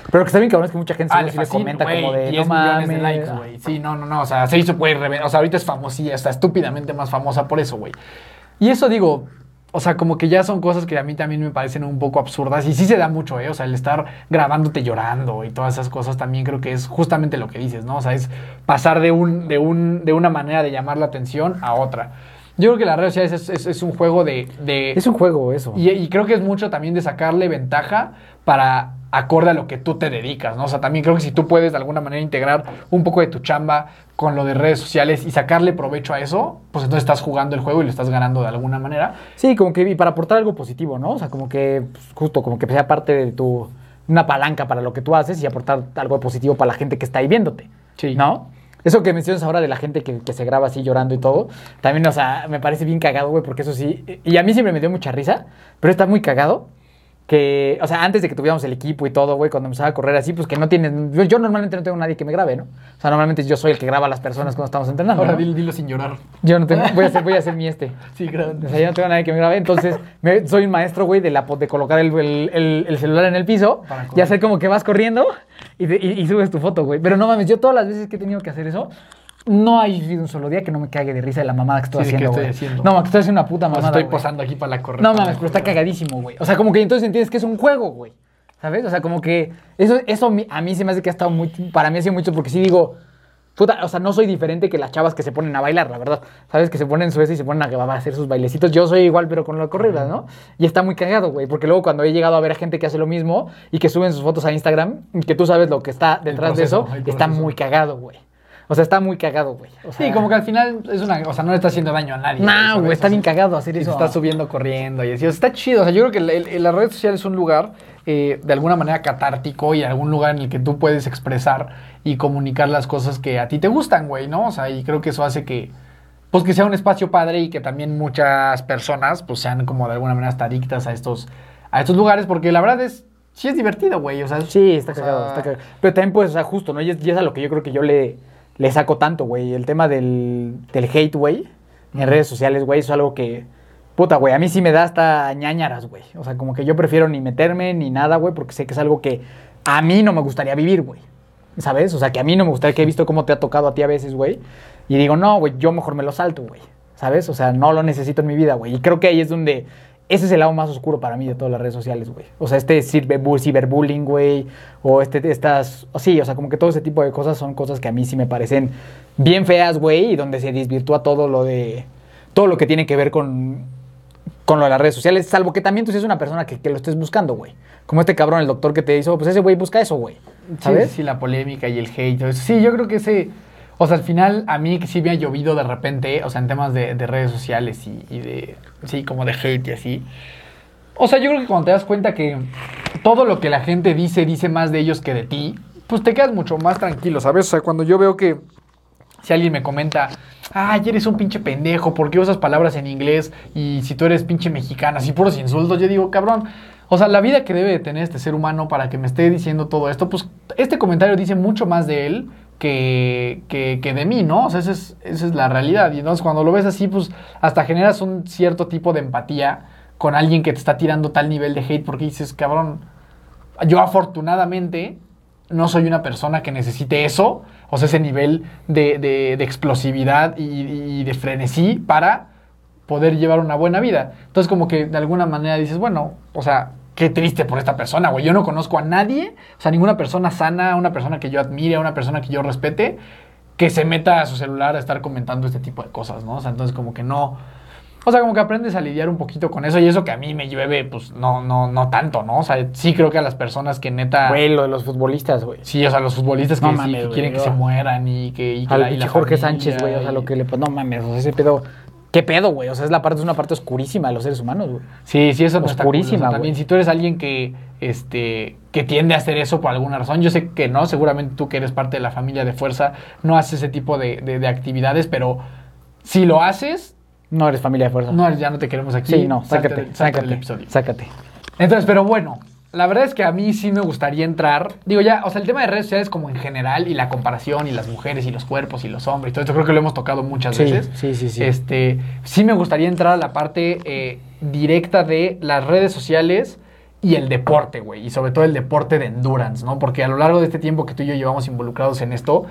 Pero que está bien cabrón es que mucha gente Ah, le fascina, comenta como de 10 no millones mames. de likes, güey. Sí, no, no, no. O sea, se hizo, güey, O sea, ahorita es famosilla, está estúpidamente más famosa por eso, güey. Y eso digo, o sea, como que ya son cosas que a mí también me parecen un poco absurdas. Y sí se da mucho, ¿eh? O sea, el estar grabándote llorando y todas esas cosas también creo que es justamente lo que dices, ¿no? O sea, es pasar de, un, de, un, de una manera de llamar la atención a otra. Yo creo que las redes sociales es, es- es un juego de... de Es un juego eso. y, y creo que es mucho también de sacarle ventaja para acorde a lo que tú te dedicas, ¿no? O sea, también creo que si tú puedes de alguna manera integrar un poco de tu chamba con lo de redes sociales y sacarle provecho a eso, pues entonces estás jugando el juego y lo estás ganando de alguna manera. Sí, como que y para aportar algo positivo, ¿no? O sea, como que pues, justo como que sea parte de tu una palanca para lo que tú haces y aportar algo positivo para la gente que está ahí viéndote. Sí. ¿No? Eso que mencionas ahora de la gente que, que se graba así llorando y todo, también, o sea, me parece bien cagado, güey, porque eso sí, y a mí siempre me dio mucha risa, pero está muy cagado que, o sea, antes de que tuviéramos el equipo y todo, güey, cuando empezaba a correr así, pues que no tienen, yo, yo normalmente no tengo nadie que me grabe, ¿no? O sea, normalmente yo soy el que graba a las personas cuando estamos entrenando. Ahora ¿no? dilo, dilo sin llorar. Yo no tengo, voy a hacer, voy a hacer mi este. Sí, grande. O sea, yo no tengo nadie que me grabe. Entonces, me- soy un maestro, güey, de, la, de colocar el, el- el- el celular en el piso y hacer como que vas corriendo y- y subes tu foto, güey. Pero no mames, yo todas las veces que he tenido que hacer eso, no ha habido un solo día que no me cague de risa de la mamada que estoy Sí, haciendo, estoy güey. haciendo. No, que estoy haciendo una puta Pues mamada, estoy güey. posando aquí para la correr. No mames, pero está cagadísimo, güey. O sea, como que entonces entiendes que es un juego, güey. ¿Sabes? O sea, como que eso, eso a mí- se me hace que ha estado muy... Para mí ha sido mucho porque sí digo... Puta, o sea, no soy diferente que las chavas que se ponen a bailar, la verdad. ¿Sabes? Que se ponen en Suecia y se ponen a, a hacer sus bailecitos. Yo soy igual, pero con la corrida, ¿no? Y está muy cagado, güey. Porque luego cuando he llegado a ver a gente que hace lo mismo y que suben sus fotos a Instagram, que tú sabes lo que está detrás proceso, de eso, está muy cagado, güey. O sea, está muy cagado, güey. O sea, Sí, como que al final es una... O sea, no le está haciendo daño a nadie. No, güey, está bien cagado hacer Y eso. está subiendo corriendo y así. O sea, está chido. O sea, yo creo que el- el- la red social es un lugar eh, de alguna manera catártico y algún lugar en el que tú puedes expresar y comunicar las cosas que a ti te gustan, güey, ¿no? O sea, y creo que eso hace que, pues, que sea un espacio padre y que también muchas personas, pues, sean como de alguna manera hasta adictas a estos, a estos lugares, porque la verdad es, sí es divertido, güey. O sea, Sí, está sea, cagado, está cagado. Pero también, pues, o sea, justo, ¿no? Y es, y es a lo que yo creo que yo le, le saco tanto, güey. El tema del, del hate, güey, en redes sociales, güey, eso es algo que, puta, güey, a mí sí me da hasta ñañaras, güey. O sea, como que yo prefiero ni meterme ni nada, güey, porque sé que es algo que a mí no me gustaría vivir, güey. ¿Sabes? O sea, que a mí no me gustaría que he visto cómo te ha tocado a ti a veces, güey. Y digo, no, güey, yo mejor me lo salto, güey. ¿Sabes? O sea, no lo necesito en mi vida, güey. Y creo que ahí es donde ese es el lado más oscuro para mí de todas las redes sociales, güey. O sea, este ciberbu- ciberbullying, güey, o este, estas, o sí, o sea, como que todo ese tipo de cosas son cosas que a mí sí me parecen bien feas, güey, y donde se desvirtúa todo lo de, todo lo que tiene que ver con, con lo de las redes sociales, salvo que también tú seas una persona que, que lo estés buscando, güey. Como este cabrón, el doctor que te hizo, pues ese güey busca eso, güey. ¿Sabes? Sí, sí, la polémica y el hate. Sí, yo creo que ese. O sea, al final, a mí que sí me ha llovido de repente, o sea, en temas de, de redes sociales y, de. Sí, como de hate y así. O sea, yo creo que cuando te das cuenta que todo lo que la gente dice, dice más de ellos que de ti, pues te quedas mucho más tranquilo, ¿sabes? O sea, cuando yo veo que si alguien me comenta, ay, eres un pinche pendejo, ¿por qué usas palabras en inglés? Y si tú eres pinche mexicana, así puros insultos, yo digo, cabrón, o sea, la vida que debe de tener este ser humano para que me esté diciendo todo esto, pues este comentario dice mucho más de él que, que, que de mí, ¿no? O sea, esa es, esa es la realidad. Y entonces cuando lo ves así, pues hasta generas un cierto tipo de empatía con alguien que te está tirando tal nivel de hate porque dices, cabrón, yo afortunadamente no soy una persona que necesite eso, o sea, ese nivel de, de- de explosividad y, y de frenesí para poder llevar una buena vida. Entonces, como que de alguna manera dices, bueno, o sea, qué triste por esta persona, güey. Yo no conozco a nadie, o sea, ninguna persona sana, una persona que yo admire, una persona que yo respete, que se meta a su celular a estar comentando este tipo de cosas, ¿no? O sea, entonces como que no... O sea, como que aprendes a lidiar un poquito con eso y eso que a mí me llueve, pues no, no, no tanto, ¿no? O sea, sí creo que a las personas que neta... Güey, lo de los futbolistas, güey. Sí, o sea, los futbolistas que, No sí, mames, que quieren que yo- se mueran y que... Y que Al la- y la Jorge familia Sánchez, güey, o sea, lo que le... Pues no mames, o sea, ese pedo... ¿Qué pedo, güey? O sea, es la parte, es una parte oscurísima de los seres humanos, güey. Sí, sí, eso no está cool. O sea, Oscurísima, También si tú eres alguien que, este, que tiende a hacer eso por alguna razón, yo sé que no, seguramente tú que eres parte de la familia de fuerza no haces ese tipo de, de- de actividades, pero si lo haces, No eres familia de fuerza. no, ya no te queremos aquí. sí, no, sácate, salte del sácate, episodio. sácate. Entonces, pero bueno, La verdad es que a mí sí me gustaría entrar. Digo, ya, o sea, el tema de redes sociales como en general y la comparación y las mujeres y los cuerpos y los hombres y todo esto, creo que lo hemos tocado muchas Sí, veces. sí, sí, sí. Este, sí me gustaría entrar a la parte eh, directa de las redes sociales y el deporte, güey. Y sobre todo el deporte de endurance, ¿no? Porque a lo largo de este tiempo que tú y yo llevamos involucrados en esto,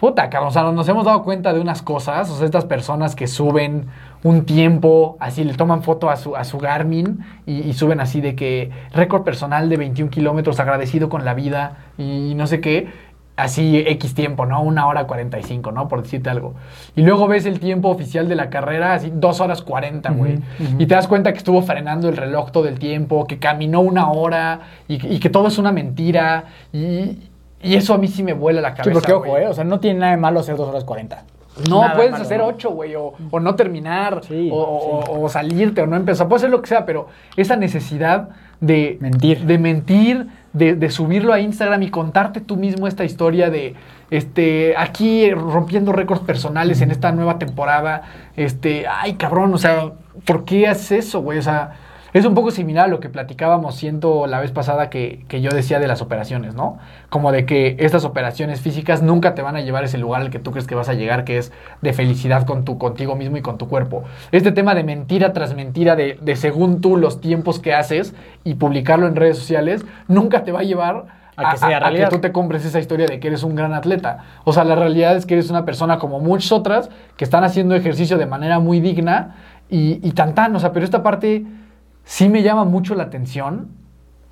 Puta, cabrón, o sea, nos hemos dado cuenta de unas cosas, o sea, estas personas que suben un tiempo, así le toman foto a su, a su Garmin y, y suben así de que récord personal de 21 kilómetros, agradecido con la vida y no sé qué, así X tiempo, ¿no? Una hora 45, ¿no? Por decirte algo. Y luego ves el tiempo oficial de la carrera, así dos horas 40, güey. Y te das cuenta que estuvo frenando el reloj todo el tiempo, que caminó una hora y, y que todo es una mentira. Y, y eso a mí sí me vuela la Sí, cabeza. porque ojo. ¿eh? O sea, no tiene nada de malo hacer 2 horas 40. No, Nada puedes malo, hacer ¿no? ocho, güey, o, o no terminar, Sí, o, o- o salirte, o no empezar. Puede ser lo que sea, pero esa necesidad de Mentir. de, mentir, de, de subirlo a Instagram y contarte tú mismo esta historia de este aquí rompiendo récords personales en esta nueva temporada. Este, ay, cabrón, o sea, ¿por qué haces eso, güey? O sea, es un poco similar a lo que platicábamos, siento la vez pasada que, que yo decía de las operaciones, ¿no? Como de que estas operaciones físicas nunca te van a llevar a ese lugar al que tú crees que vas a llegar, que es de felicidad con tu, contigo mismo y con tu cuerpo. Este tema de mentira tras mentira, de, de según tú los tiempos que haces y publicarlo en redes sociales, nunca te va a llevar A que sea realidad. tú te compres esa historia de que eres un gran atleta. O sea, la realidad es que eres una persona como muchas otras que están haciendo ejercicio de manera muy digna y, y tan tan. O sea, pero esta parte sí me llama mucho la atención.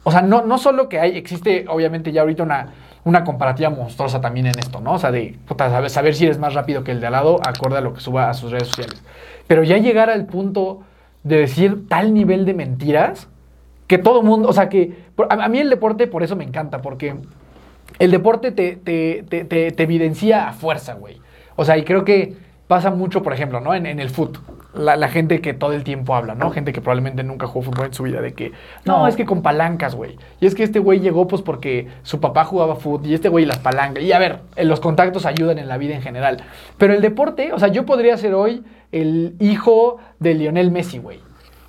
O sea, no, no solo que hay, existe obviamente ya ahorita una, una comparativa monstruosa también en esto, ¿no? O sea, de puta, saber, saber si eres más rápido que el de al lado, acorde a lo que suba a sus redes sociales. Pero ya llegar al punto de decir tal nivel de mentiras que todo mundo, o sea, que a, mí el deporte por eso me encanta, porque el deporte te, te, te, te- te evidencia a fuerza, güey. O sea, y creo que pasa mucho, por ejemplo, ¿no? En, en el fútbol. La, la gente que todo el tiempo habla, ¿no? Gente que probablemente nunca jugó fútbol en su vida, de que, no, No. es que con palancas, güey. Y es que este güey llegó pues porque su papá jugaba fútbol y este güey las palancas. Y a ver, eh, los contactos ayudan en la vida en general. Pero el deporte, o sea, yo podría ser hoy el hijo de Lionel Messi, güey.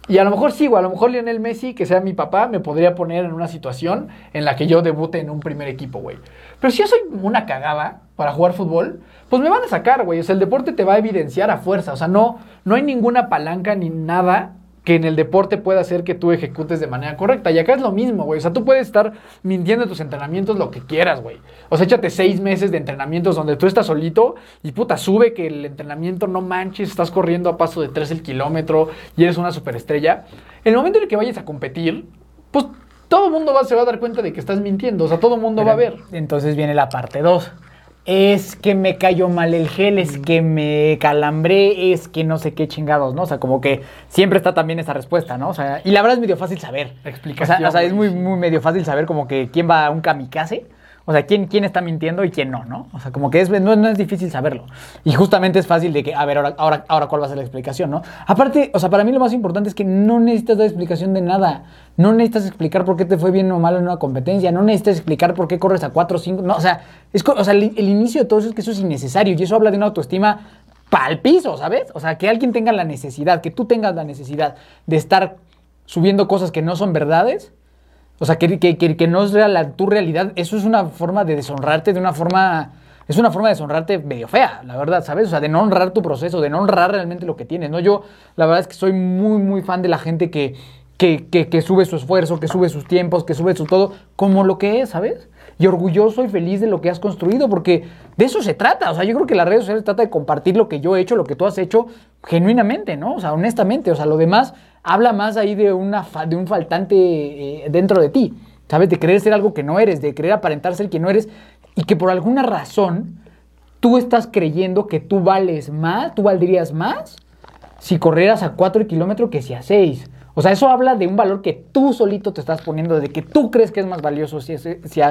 Y a lo mejor sí, güey, a lo mejor Lionel Messi, que sea mi papá, me podría poner en una situación en la que yo debute en un primer equipo, güey. Pero si yo soy una cagada para jugar fútbol, pues me van a sacar, güey. O sea, el deporte te va a evidenciar a fuerza. O sea, no, no hay ninguna palanca ni nada que en el deporte pueda hacer que tú ejecutes de manera correcta. Y acá es lo mismo, güey. O sea, tú puedes estar mintiendo en tus entrenamientos lo que quieras, güey. O sea, échate seis meses de entrenamientos donde tú estás solito y puta, sube que el entrenamiento no manches, estás corriendo a paso de 3 el kilómetro y eres una superestrella. En el momento en el que vayas a competir, pues todo el mundo va, se va a dar cuenta de que estás mintiendo. O sea, todo el mundo va a ver. Entonces viene la parte 2. Es que me cayó mal el gel, es que me calambré, es que no sé qué chingados, ¿no? O sea, como que siempre está también esa respuesta, ¿no? O sea, y la verdad es medio fácil saber. Explicación, O sea, o sea, es muy, muy medio fácil saber como que quién va a un kamikaze. O sea, quién, quién está mintiendo y quién no, ¿no? O sea, como que es, no, no es difícil saberlo. Y justamente es fácil de que, a ver, ahora, ahora, ahora cuál va a ser la explicación, ¿no? Aparte, o sea, para mí lo más importante es que no necesitas dar explicación de nada. No necesitas explicar por qué te fue bien o mal en una competencia. No necesitas explicar por qué corres a 4 o 5. No, o sea, es, o sea el, el inicio de todo eso es que eso es innecesario. Y eso habla de una autoestima pa'l piso, ¿sabes? O sea, que alguien tenga la necesidad, que tú tengas la necesidad de estar subiendo cosas que no son verdades. O sea, que, que, que- no es real, tu realidad. Eso es una forma de deshonrarte, de una forma... Es una forma de deshonrarte medio fea, la verdad, ¿sabes? O sea, de no honrar tu proceso, de no honrar realmente lo que tienes, ¿no? Yo, la verdad es que soy muy, muy fan de la gente que, que, que, que sube su esfuerzo, que sube sus tiempos, que sube su todo, como lo que es, ¿sabes? Y orgulloso y feliz de lo que has construido, porque de eso se trata. O sea, yo creo que las redes sociales trata de compartir lo que yo he hecho, lo que tú has hecho, genuinamente, ¿no? O sea, honestamente. O sea, lo demás habla más ahí de, una de un faltante eh, dentro de ti, ¿sabes? De querer ser algo que no eres, de querer aparentar ser quien no eres, y que por alguna razón tú estás creyendo que tú vales más, tú valdrías más si corrieras a 4 kilómetros que si a 6. O sea, eso habla de un valor que tú solito te estás poniendo, de que tú crees que es más valioso si, si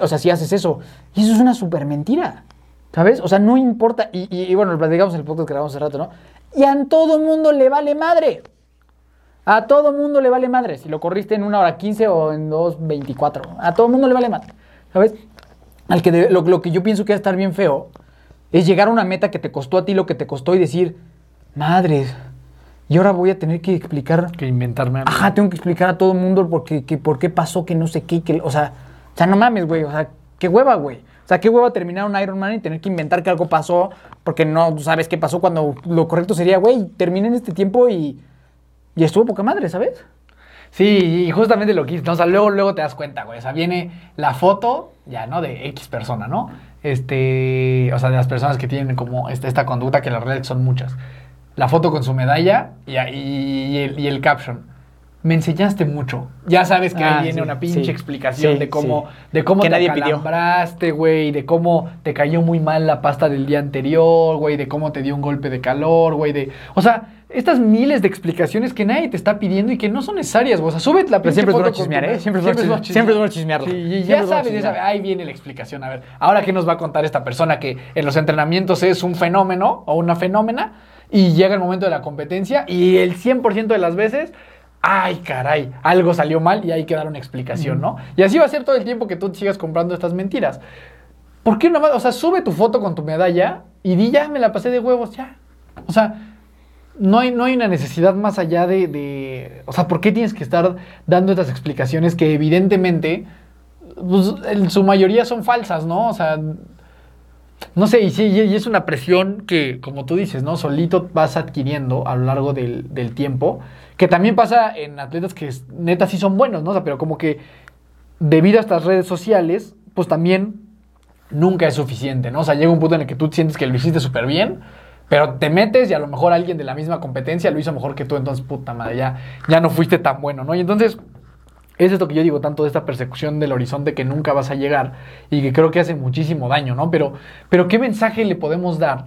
o sea, si haces eso. Y eso es una super mentira. ¿Sabes? O sea, no importa. Y, y- y bueno, lo platicamos en el podcast que grabamos hace rato, ¿no? Y a todo mundo le vale madre. A todo mundo le vale madre. Si lo corriste en una hora 15 o en 2.24. A todo mundo le vale madre. ¿Sabes? Al que de- lo, lo que yo pienso que va a estar bien feo es llegar a una meta que te costó a ti lo que te costó y decir, madres, Y ahora voy a tener que explicar. Que inventarme. a mí. Ajá, tengo que explicar a todo el mundo por qué, que, por qué pasó, que no sé qué, que, o sea, o sea, no mames, güey, o sea, qué hueva, güey. O sea, qué hueva terminar un Iron Man y tener que inventar que algo pasó porque no sabes qué pasó cuando lo correcto sería, güey, terminé en este tiempo y, y estuvo poca madre, ¿sabes? Sí, y justamente lo que hice, ¿no? o sea, luego, luego te das cuenta, güey. O sea, viene la foto, ya, ¿no? De X persona, ¿no? Este, o sea, de las personas que tienen como esta, esta conducta, que en la realidad son muchas. La foto con su medalla y, y- y el, y el caption. Me enseñaste mucho. Ya sabes que Ah, ahí viene sí, una pinche sí, explicación sí, de cómo, de cómo Que te nadie acalambraste, güey, de cómo te cayó muy mal la pasta del día anterior, güey, de cómo te dio un golpe de calor, güey, de... O sea, estas miles de explicaciones que nadie te está pidiendo y que no son necesarias, güey. O sea, súbete la Pero siempre es bueno chismear, ¿eh? Siempre es bueno bueno chis- siempre es bueno chismearlo. Sí, y Siempre ya sabes, ya chismear. sabes, ahí viene la explicación. A ver, ahora qué nos va a contar esta persona que en los entrenamientos es un fenómeno o una fenómena y llega el momento de la competencia y el 100% de las veces, ay caray, algo salió mal y hay que dar una explicación, ¿no? Y así va a ser todo el tiempo que tú sigas comprando estas mentiras. ¿Por qué no más? O sea, sube tu foto con tu medalla y di ya, me la pasé de huevos, ya. O sea, no hay, no hay una necesidad más allá de, de- O sea, ¿por qué tienes que estar dando estas explicaciones que evidentemente, pues, en su mayoría son falsas, ¿no? O sea, no sé, y sí, y es una presión que, como tú dices, ¿no? Solito vas adquiriendo a lo largo del, del tiempo, que también pasa en atletas que neta sí son buenos, ¿no? O sea, pero como que debido a estas redes sociales, pues también nunca es suficiente, ¿no? O sea, llega un punto en el que tú sientes que lo hiciste súper bien, pero te metes y a lo mejor alguien de la misma competencia lo hizo mejor que tú, entonces, puta madre, ya, ya no fuiste tan bueno, ¿no? Y entonces, es esto que yo digo tanto de esta persecución del horizonte que nunca vas a llegar y que creo que hace muchísimo daño, ¿no? Pero, pero ¿qué mensaje le podemos dar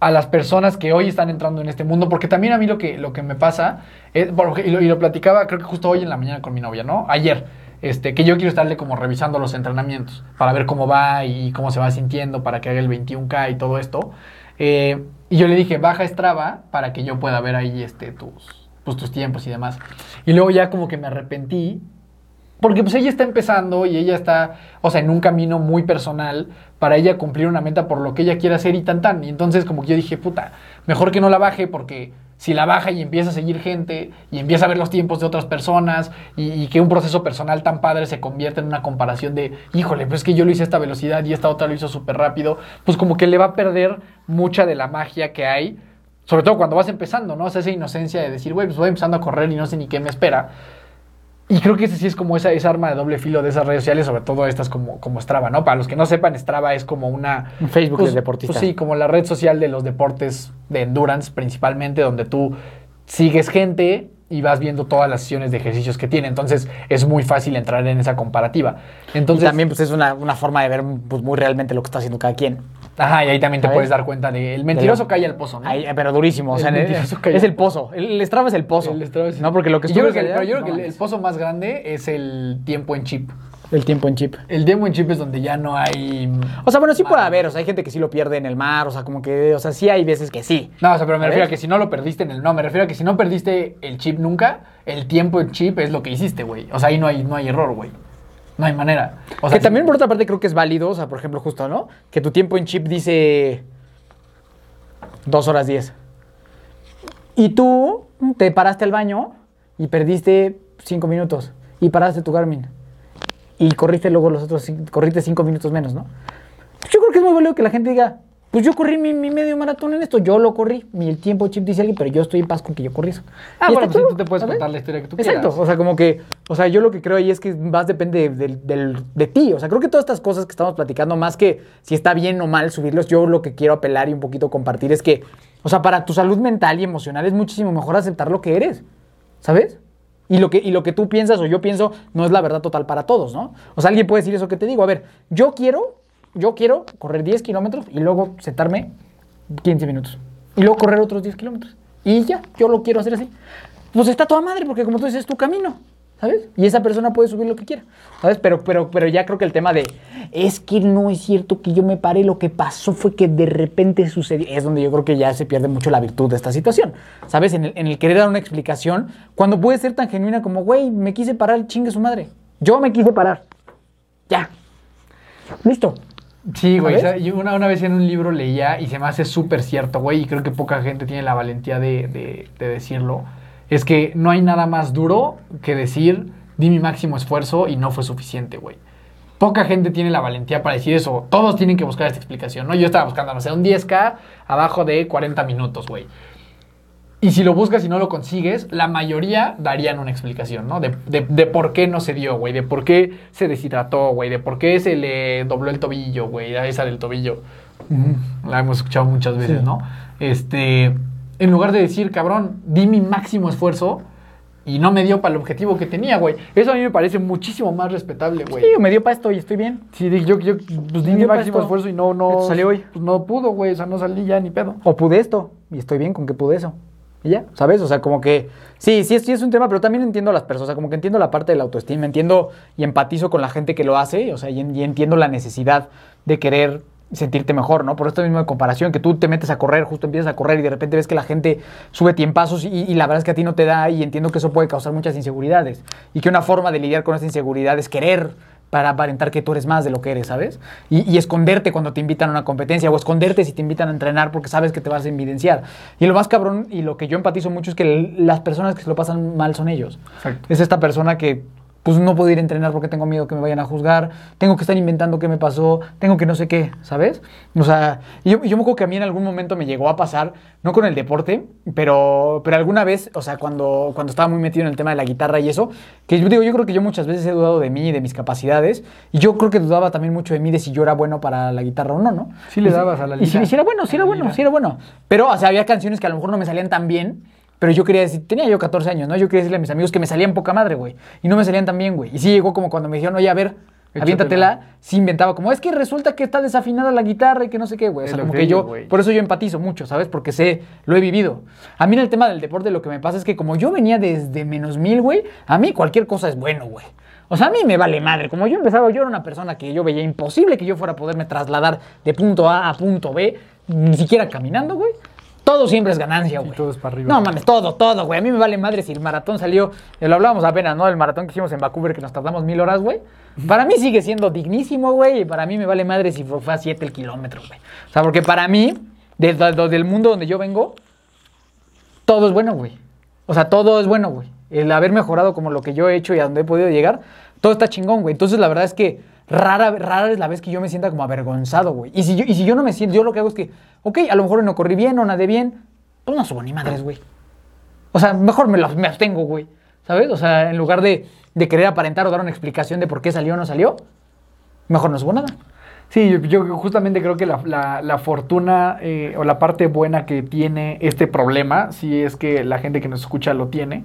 a las personas que hoy están entrando en este mundo? Porque también a mí lo que, lo que me pasa, es, y, lo, y lo platicaba creo que justo hoy en la mañana con mi novia, ¿no? Ayer, este, que yo quiero estarle como revisando los entrenamientos para ver cómo va y cómo se va sintiendo para que haga el 21K y todo esto. Eh, y yo le dije, baja Strava para que yo pueda ver ahí este, tus, pues, tus tiempos y demás. Y luego ya como que me arrepentí porque pues ella está empezando y ella está, o sea, en un camino muy personal para ella cumplir una meta por lo que ella quiere hacer y tan tan. Y entonces como que yo dije, puta, mejor que no la baje porque si la baja y empieza a seguir gente y empieza a ver los tiempos de otras personas y, que un proceso personal tan padre se convierta en una comparación de, híjole, pues es que yo lo hice a esta velocidad y esta otra lo hizo súper rápido, pues como que le va a perder mucha de la magia que hay. Sobre todo cuando vas empezando, ¿no? O sea, esa inocencia de decir, güey, pues voy empezando a correr y no sé ni qué me espera. Y creo que ese sí es como esa, esa arma de doble filo de esas redes sociales, sobre todo estas como, como Strava, ¿no? Para los que no sepan, Strava es como una... Un Facebook pues, de deportistas. pues sí, como la red social de los deportes de endurance principalmente, donde tú sigues gente y vas viendo todas las sesiones de ejercicios que tiene. Entonces es muy fácil entrar en esa comparativa. Entonces, y también pues es una, una forma de ver pues, muy realmente lo que está haciendo cada quien. Ajá, y ahí también te puedes dar cuenta de el mentiroso cae al pozo, ¿no? Ahí, pero durísimo, o El sea, en- mentiroso es el pozo. El, el Strava es el pozo. El Strava es- No, porque lo que Y yo creo subes que, allá, pero yo creo que el, pozo más grande es el tiempo en chip. el tiempo en chip. El demo en chip es donde ya no hay. O sea, bueno, sí puede haber, o sea, hay gente que sí lo pierde en el mar, o sea, como que, o sea, sí hay veces que sí. No, o sea, pero me refiero a que si no lo perdiste en el. No, me refiero a que si no perdiste el chip nunca, el tiempo en chip es lo que hiciste, güey. O sea, ahí no hay, no hay error, güey. No hay manera. Que también por otra parte creo que es válido, o sea, por ejemplo, justo, ¿no? Que tu tiempo en chip dice 2 horas 10. Y tú te paraste al baño y perdiste 5 minutos. Y paraste tu Garmin. Y corriste luego los otros, corriste 5 minutos menos, ¿no? Yo creo que es muy válido que la gente diga, pues yo corrí mi, mi medio maratón en esto, yo lo corrí, mi el tiempo chip dice alguien, pero yo estoy en paz con que yo corrí eso. Ah, Y bueno, pues chido, tú te puedes contar la historia que tú Exacto, quieras. o sea, como que, o sea, yo lo que creo ahí es que más depende del, del- de ti, o sea, creo que todas estas cosas que estamos platicando, más que si está bien o mal subirlos, yo lo que quiero apelar y un poquito compartir es que, o sea, para tu salud mental y emocional es muchísimo mejor aceptar lo que eres, ¿sabes? Y lo, que, y lo que tú piensas o yo pienso no es la verdad total para todos, ¿no? O sea, alguien puede decir eso que te digo, a ver, yo quiero, yo quiero correr 10 kilómetros y luego sentarme 15 minutos. Y luego correr otros 10 kilómetros. Y ya, yo lo quiero hacer así. Pues está toda madre, porque como tú dices, es tu camino, ¿sabes? Y esa persona puede subir lo que quiera, ¿sabes? Pero, pero, pero ya creo que el tema de, es que no es cierto que yo me paré, lo que pasó fue que de repente sucedió, es donde yo creo que ya se pierde mucho la virtud de esta situación, ¿sabes? En el, en el querer dar una explicación, cuando puede ser tan genuina como, güey, me quise parar, chingue su madre. Yo me quise parar. Ya. Listo. Sí, güey. Yo una, una vez en un libro leía y se me hace súper cierto, güey, y creo que poca gente tiene la valentía de, de- de decirlo. Es que no hay nada más duro que decir, di mi máximo esfuerzo y no fue suficiente, güey. Poca gente tiene la valentía para decir eso. Todos tienen que buscar esta explicación, ¿no? Yo estaba buscando, no sé, un 10K abajo de 40 minutos, güey. Y si lo buscas y no lo consigues, la mayoría darían una explicación, ¿no? De, de- de por qué no se dio, güey. De por qué se deshidrató, güey. De por qué se le dobló el tobillo, güey. a Esa del tobillo. La hemos escuchado muchas veces, Sí. ¿no? Este, en lugar de decir, cabrón, di mi máximo esfuerzo y no me dio para el objetivo que tenía, güey. Eso a mí me parece muchísimo más respetable, güey. Sí, me dio para esto y estoy bien. Sí, yo, yo pues, di Me mi máximo esfuerzo y no, no. Salió hoy. pues, no pudo, güey. O sea, no salí ya ni pedo. O pude esto y estoy bien con que pude eso. Y ya, ¿sabes? O sea, como que sí, sí, sí es un tema, pero también entiendo a las personas, o sea, como que entiendo la parte de la autoestima, entiendo y empatizo con la gente que lo hace, o sea, y, en- y entiendo la necesidad de querer sentirte mejor, ¿no? Por esto mismo de comparación, que tú te metes a correr, justo empiezas a correr y de repente ves que la gente sube tiempazos y, y la verdad es que a ti no te da y entiendo que eso puede causar muchas inseguridades y que una forma de lidiar con esa inseguridad es querer para aparentar que tú eres más de lo que eres, ¿sabes? Y, y esconderte cuando te invitan a una competencia o esconderte si te invitan a entrenar porque sabes que te vas a evidenciar. Y lo más cabrón y lo que yo empatizo mucho es que las personas que se lo pasan mal son ellos. Exacto. Es esta persona que pues no puedo ir a entrenar porque tengo miedo que me vayan a juzgar, tengo que estar inventando qué me pasó, tengo que no sé qué, ¿sabes? O sea, y yo, y yo me acuerdo que a mí en algún momento me llegó a pasar, no con el deporte, pero, pero alguna vez, o sea, cuando, cuando estaba muy metido en el tema de la guitarra y eso, que yo digo, yo creo que yo muchas veces he dudado de mí, de mis capacidades, y yo creo que dudaba también mucho de mí de si yo era bueno para la guitarra o no, ¿no? Sí le Y si- dabas a la Y si, y si era bueno, sí A era bueno, sí era bueno. Pero, o sea, había canciones que a lo mejor no me salían tan bien, pero yo quería decir, tenía yo 14 años, ¿no? Yo quería decirle a mis amigos que me salían poca madre, güey. Y no me salían tan bien, güey. Y sí llegó como cuando me dijeron, oye, a ver, aviéntatela. Sí inventaba como, es que resulta que está desafinada la guitarra y que no sé qué, güey. O sea, como que yo, por eso yo empatizo mucho, ¿sabes? Porque sé, lo he vivido. A mí en el tema del deporte lo que me pasa es que como yo venía desde menos mil, güey, a mí cualquier cosa es bueno, güey. O sea, a mí me vale madre. Como yo empezaba, yo era una persona que yo veía imposible que yo fuera a poderme trasladar de punto A a punto B, ni siquiera caminando, güey. Todo siempre es ganancia, güey. todo es para arriba. No mames, todo, todo, güey. A mí me vale madre si el maratón salió. eh, Lo hablábamos apenas, ¿no? El maratón que hicimos en Vancouver, que nos tardamos mil horas, güey. Para mí sigue siendo dignísimo, güey. Y para mí me vale madre si fue, fue a 7 el kilómetro, güey. O sea, porque para mí, desde, desde el mundo donde yo vengo, todo es bueno, güey. O sea, todo es bueno, güey. El haber mejorado como lo que yo he hecho y a donde he podido llegar, todo está chingón, güey. Entonces, la verdad es que rara, rara es la vez que yo me sienta como avergonzado, güey. Y si, yo, y si yo no me siento, yo lo que hago es que, ok, a lo mejor no corrí bien o nadé bien, pues no subo ni madres, güey. O sea, mejor me, las- me abstengo, güey. ¿Sabes? O sea, en lugar de, de querer aparentar o dar una explicación de por qué salió o no salió, mejor no subo nada. Sí, yo, justamente creo que la, la- la fortuna eh, o la parte buena que tiene este problema, si es que la gente que nos escucha lo tiene,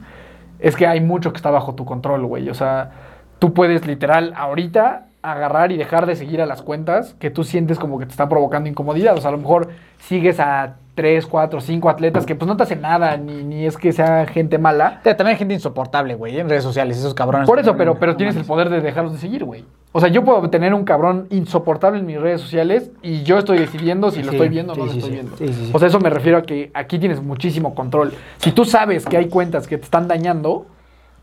es que hay mucho que está bajo tu control, güey. O sea, tú puedes literal ahorita agarrar y dejar de seguir a las cuentas que tú sientes como que te están provocando incomodidad. O sea, a lo mejor sigues a 3, 4, 5 atletas que pues no te hacen nada, ni, ni es que sea gente mala. También hay gente insoportable, güey, en redes sociales, esos cabrones. Por eso, pero, pero tienes el poder de dejarlos de seguir, güey. O sea, yo puedo tener un cabrón insoportable en mis redes sociales y yo estoy decidiendo si lo estoy viendo o sí, no lo estoy viendo. O sea, eso me refiero a que aquí tienes muchísimo control. Si tú sabes que hay cuentas que te están dañando,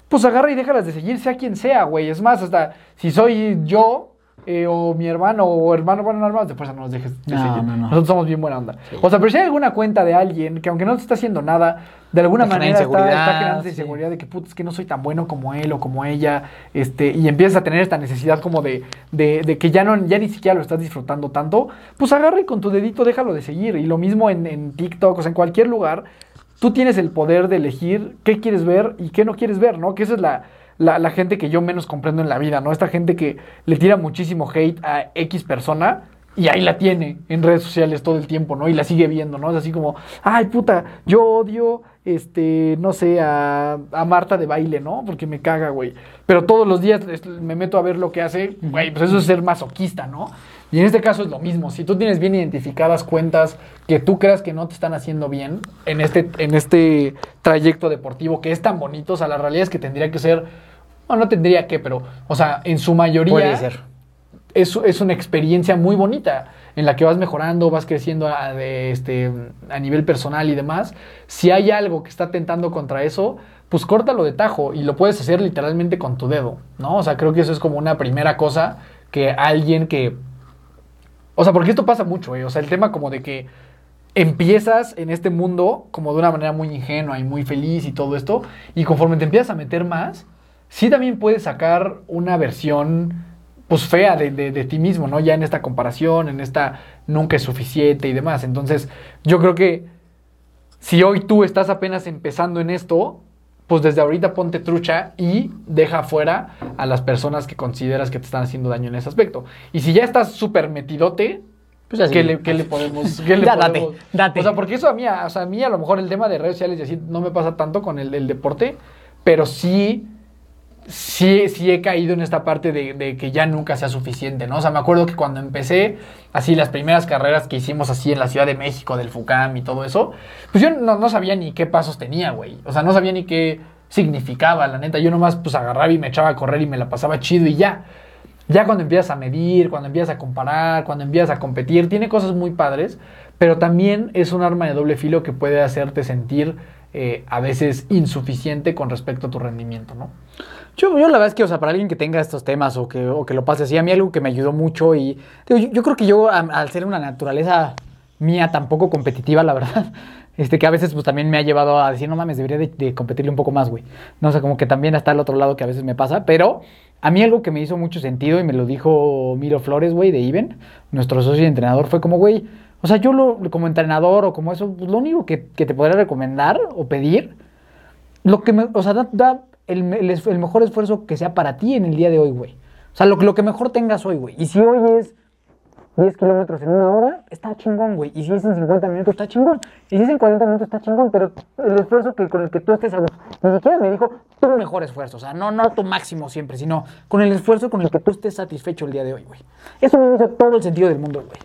pues agarra y déjalas de seguir, sea quien sea, güey. Es más, hasta si soy yo eh, o mi hermano o hermano, bueno, no hermanos de fuerza, no nos dejes de No, seguir. no, no. Nosotros somos bien buena onda. O sea, pero si hay alguna cuenta de alguien que aunque no te está haciendo nada, de alguna manera está, está creando esa sí. inseguridad de que puta, es que no soy tan bueno como él o como ella, este, y empiezas a tener esta necesidad como de, de, de que ya no, ya ni siquiera lo estás disfrutando tanto, pues agarra y con tu dedito déjalo de seguir. Y lo mismo en, en TikTok, o sea, en cualquier lugar, tú tienes el poder de elegir qué quieres ver y qué no quieres ver, ¿no? Que esa es la, la, la gente que yo menos comprendo en la vida, ¿no? Esta gente que le tira muchísimo hate a X persona. Y ahí la tiene en redes sociales todo el tiempo, ¿no? Y la sigue viendo, ¿no? Es así como, ay, puta, yo odio, este, no sé, a, a Marta de baile, ¿no? Porque me caga, güey. Pero todos los días es- me meto a ver lo que hace, güey, pues eso es ser masoquista, ¿no? Y en este caso es lo mismo. Si tú tienes bien identificadas cuentas que tú creas que no te están haciendo bien en este, en este trayecto deportivo que es tan bonito, o sea, la realidad es que tendría que ser, bueno, no tendría que, pero, o sea, en su mayoría Puede ser. es, es una experiencia muy bonita en la que vas mejorando, vas creciendo a, de, este, a nivel personal y demás. Si hay algo que está tentando contra eso, pues córtalo de tajo y lo puedes hacer literalmente con tu dedo, ¿no? O sea, creo que eso es como una primera cosa que alguien que O sea, porque esto pasa mucho, güey. O sea, el tema como de que empiezas en este mundo como de una manera muy ingenua y muy feliz y todo esto, y conforme te empiezas a meter más, sí también puedes sacar una versión pues fea de, de- de ti mismo, ¿no? Ya en esta comparación, en esta nunca es suficiente y demás. Entonces, yo creo que si hoy tú estás apenas empezando en esto, pues desde ahorita ponte trucha y deja fuera a las personas que consideras que te están haciendo daño en ese aspecto. Y si ya estás súper metidote, Pues así. ¿qué, le, qué le podemos...? qué le Ya, date, podemos- date. O sea, porque eso a mí, a- o sea, a mí a lo mejor el tema de redes sociales y así no me pasa tanto con el, el deporte, pero sí, sí, sí he caído en esta parte de, que ya nunca sea suficiente, ¿no? O sea, me acuerdo que cuando empecé, así las primeras carreras que hicimos así en la Ciudad de México, del FUCAM y todo eso, pues yo no, no sabía ni qué pasos tenía, güey. O sea, no sabía ni qué significaba, la neta. Yo nomás pues agarraba y me echaba a correr y me la pasaba chido y ya. Ya cuando empiezas a medir, cuando empiezas a comparar, cuando empiezas a competir, tiene cosas muy padres, pero también es un arma de doble filo que puede hacerte sentir eh, a veces insuficiente con respecto a tu rendimiento, ¿no? Yo, yo la verdad es que, o sea, para alguien que tenga estos temas o que, o que lo pase así, a mí algo que me ayudó mucho y yo, creo que yo, al ser una naturaleza mía tan poco competitiva, la verdad, este, que a veces pues también me ha llevado a decir, no mames, debería de, competirle un poco más, güey. No sé, como que también está al otro lado que a veces me pasa, pero a mí algo que me hizo mucho sentido y me lo dijo Miro Flores, güey, de Iben, nuestro socio y entrenador, fue como, güey, o sea, yo lo, como entrenador o como eso, pues, lo único que, que te podría recomendar o pedir lo que me, o sea, da el, el mejor esfuerzo que sea para ti en el día de hoy, güey. O sea, lo, que- lo que mejor tengas hoy, güey. Y si hoy es 10 kilómetros en una hora, está chingón, güey. Y si es en 50 minutos, está chingón. Y si es en 40 minutos, está chingón. Pero el esfuerzo que, con el que tú estés a. Ni siquiera me dijo tu mejor esfuerzo. O sea, no, no tu máximo siempre, sino con el esfuerzo con el que tú estés satisfecho el día de hoy, güey. Eso me hizo todo el sentido del mundo, güey.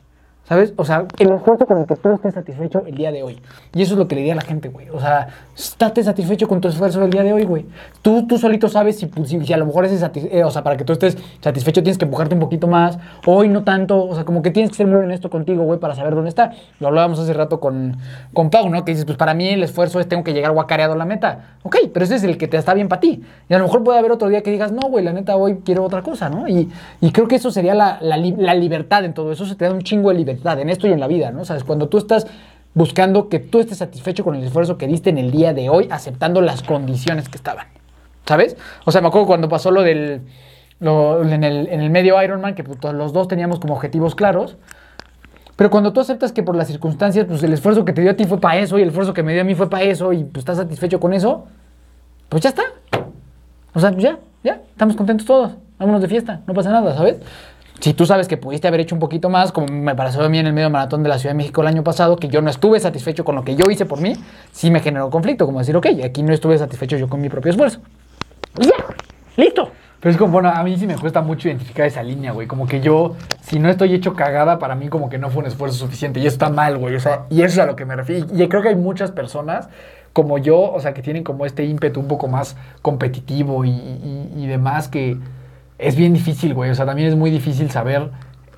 ¿Sabes? O sea, el esfuerzo con el que tú estés satisfecho el día de hoy. Y eso es lo que le diría a la gente, güey. O sea, estate satisfecho con tu esfuerzo del día de hoy, güey. Tú, tú solito sabes si, si, a lo mejor satis- eh, o sea, para que tú estés satisfecho tienes que empujarte un poquito más. Hoy no tanto. O sea, como que tienes que ser muy honesto contigo, güey, para saber dónde está. Lo hablábamos hace rato con, con Pau, ¿no? Que dices, pues para mí el esfuerzo es tengo que llegar guacareado a la meta. Ok, pero ese es el que te está bien para ti. Y a lo mejor puede haber otro día que digas, no, güey, la neta hoy quiero otra cosa, ¿no? Y, y creo que eso sería la, la la libertad en todo eso. Se te da un chingo de libertad en esto y en la vida, ¿no? ¿Sabes? Cuando tú estás buscando que tú estés satisfecho con el esfuerzo que diste en el día de hoy, aceptando las condiciones que estaban. ¿Sabes? O sea, me acuerdo cuando pasó lo del. lo- en, el, en el medio Ironman, que pues, los dos teníamos como objetivos claros. Pero cuando tú aceptas que por las circunstancias, pues el esfuerzo que te dio a ti fue para eso y el esfuerzo que me dio a mí fue para eso y pues estás satisfecho con eso, pues ya está. O sea, ya, ya, estamos contentos todos. Vámonos de fiesta, no pasa nada, ¿sabes? Si tú sabes que pudiste haber hecho un poquito más, como me pareció a mí en el medio maratón de la Ciudad de México el año pasado, que yo no estuve satisfecho con lo que yo hice por mí, sí me generó conflicto, como decir, ok, aquí no estuve satisfecho yo con mi propio esfuerzo. Y ya, listo. Pero es como, bueno, a mí sí me cuesta mucho identificar esa línea, güey. Como que yo, si no estoy hecho cagada, para mí como que no fue un esfuerzo suficiente. Y eso está mal, güey. O sea, y eso es a lo que me refiero. Y creo que hay muchas personas como yo, o sea, que tienen como este ímpetu un poco más competitivo y demás, que es bien difícil, güey. O sea, también es muy difícil saber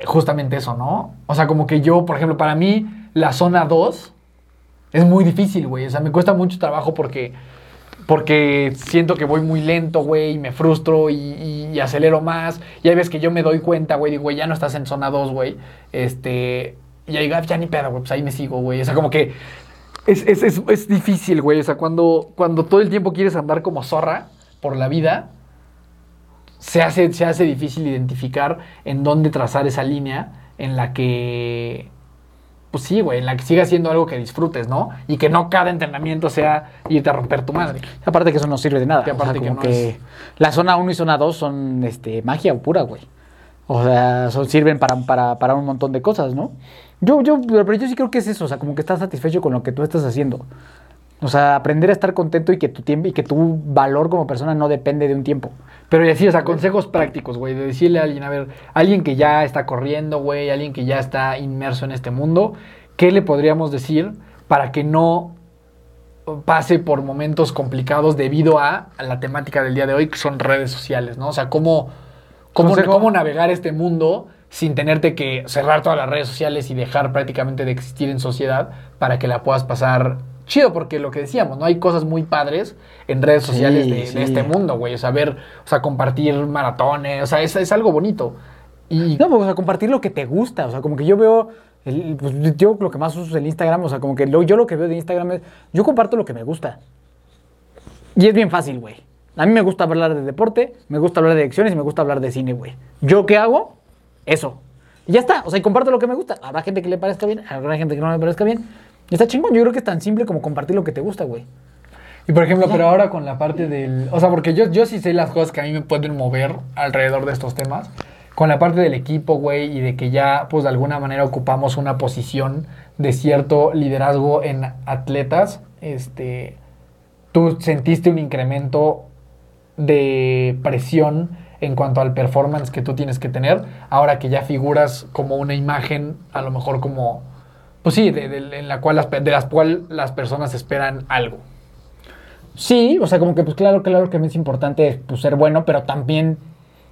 justamente eso, ¿no? O sea, como que yo, por ejemplo, para mí, la zona 2 es muy difícil, güey. O sea, me cuesta mucho trabajo porque porque siento que voy muy lento, güey, y me frustro y, acelero más. Y hay veces que yo me doy cuenta, güey, digo, güey, ya no estás en zona 2, güey. Este, y ahí, "Ah, ya ni pedo, güey, pues ahí me sigo, güey. O sea, como que es, es, es, es difícil, güey. O sea, cuando, cuando todo el tiempo quieres andar como zorra por la vida, se hace, se hace difícil identificar en dónde trazar esa línea en la que pues sí, güey, en la que siga siendo algo que disfrutes, ¿no? Y que no cada entrenamiento sea irte a romper tu madre. Aparte que eso no sirve de nada. O sea, que como no que es- la zona 1 y zona 2 son este, magia pura, güey. O sea, son, sirven para, para, para un montón de cosas, ¿no? Yo, yo, pero yo sí creo que es eso, o sea, como que estás satisfecho con lo que tú estás haciendo. O sea, aprender a estar contento y que tu tiempo y que tu valor como persona no depende de un tiempo. Pero y así, o sea, consejos prácticos, güey, de decirle a alguien, a ver, alguien que ya está corriendo, güey, alguien que ya está inmerso en este mundo, ¿qué le podríamos decir para que no pase por momentos complicados debido a, a la temática del día de hoy, que son redes sociales, ¿no? O sea, cómo, cómo, cómo navegar este mundo sin tenerte que cerrar todas las redes sociales y dejar prácticamente de existir en sociedad para que la puedas pasar chido, porque lo que decíamos, ¿no? Hay cosas muy padres en redes sociales Sí, de, de sí. este mundo, güey. O sea, ver, o sea, compartir maratones, o sea, es, es algo bonito. Y no, pues, o sea, compartir lo que te gusta. O sea, como que yo veo. el- pues, yo lo que más uso es el Instagram. O sea, como que lo- yo lo que veo de Instagram es. Yo comparto lo que me gusta. Y es bien fácil, güey. A mí me gusta hablar de deporte, me gusta hablar de elecciones y me gusta hablar de cine, güey. ¿Yo qué hago? Eso. Y ya está. O sea, y comparto lo que me gusta. Habrá gente que le parezca bien, habrá gente que no le parezca bien. Está chingón. Yo creo que es tan simple como compartir lo que te gusta, güey. Y por ejemplo, pero ahora con la parte del. O sea, porque yo, yo sí sé las cosas que a mí me pueden mover alrededor de estos temas. Con la parte del equipo, güey, y de que ya, pues de alguna manera ocupamos una posición de cierto liderazgo en atletas. Este. Tú sentiste un incremento de presión en cuanto al performance que tú tienes que tener. Ahora que ya figuras como una imagen, a lo mejor como. Pues sí, de, de- en la cual las, de las cual las personas esperan algo. Sí, o sea, como que pues claro, claro que es importante pues, ser bueno, pero también,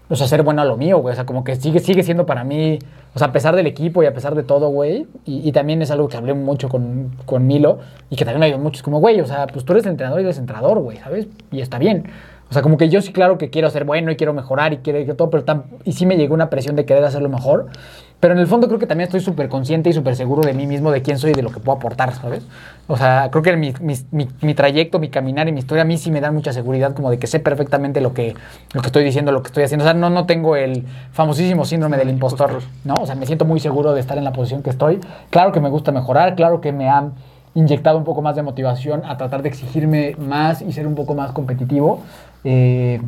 o sea, ser bueno a lo mío, güey. O sea, como que sigue, sigue siendo para mí, o sea, a pesar del equipo y a pesar de todo, güey. Y, y también es algo que hablé mucho con, con Milo y que también me ayudó mucho. Es como, güey, o sea, pues tú eres entrenador y eres entrenador, güey, ¿sabes? Y está bien. O sea, como que yo sí, claro que quiero ser bueno y quiero mejorar y quiero y todo, pero tam- y sí me llegó una presión de querer hacerlo mejor. Pero en el fondo creo que también estoy súper consciente y súper seguro de mí mismo, de quién soy y de lo que puedo aportar, ¿sabes? O sea, creo que mi, mi- mi- trayecto, mi caminar y mi historia a mí sí me dan mucha seguridad, como de que sé perfectamente lo que, lo que estoy diciendo, lo que estoy haciendo. O sea, no, no tengo el famosísimo síndrome del impostor, ¿no? O sea, me siento muy seguro de estar en la posición que estoy. Claro que me gusta mejorar, claro que me han inyectado un poco más de motivación a tratar de exigirme más y ser un poco más competitivo. Eh,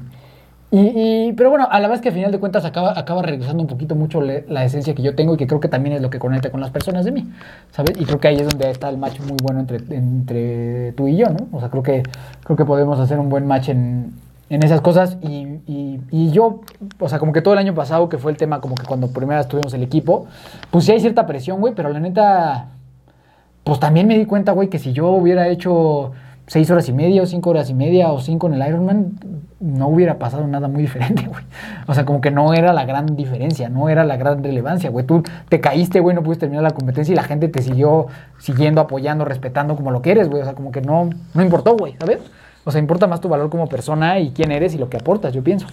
y, y- pero bueno, a la vez que al final de cuentas acaba, acaba regresando un poquito mucho la esencia que yo tengo y que creo que también es lo que conecta con las personas de mí, ¿sabes? Y creo que ahí es donde está el match muy bueno entre, entre tú y yo, ¿no? O sea, creo que, creo que podemos hacer un buen match en, en esas cosas y, y- y yo, o sea, como que todo el año pasado, que fue el tema como que cuando primero estuvimos el equipo, pues sí hay cierta presión, güey, pero la neta, pues también me di cuenta, güey, que si yo hubiera hecho seis horas y media o cinco horas y media o cinco en el Ironman, no hubiera pasado nada muy diferente, güey. O sea, como que no era la gran diferencia, no era la gran relevancia, güey. Tú te caíste, güey, no pudiste terminar la competencia y la gente te siguió siguiendo, apoyando, respetando como lo que eres, güey. O sea, como que no, no importó, güey, ¿sabes? O sea, importa más tu valor como persona y quién eres y lo que aportas, yo pienso.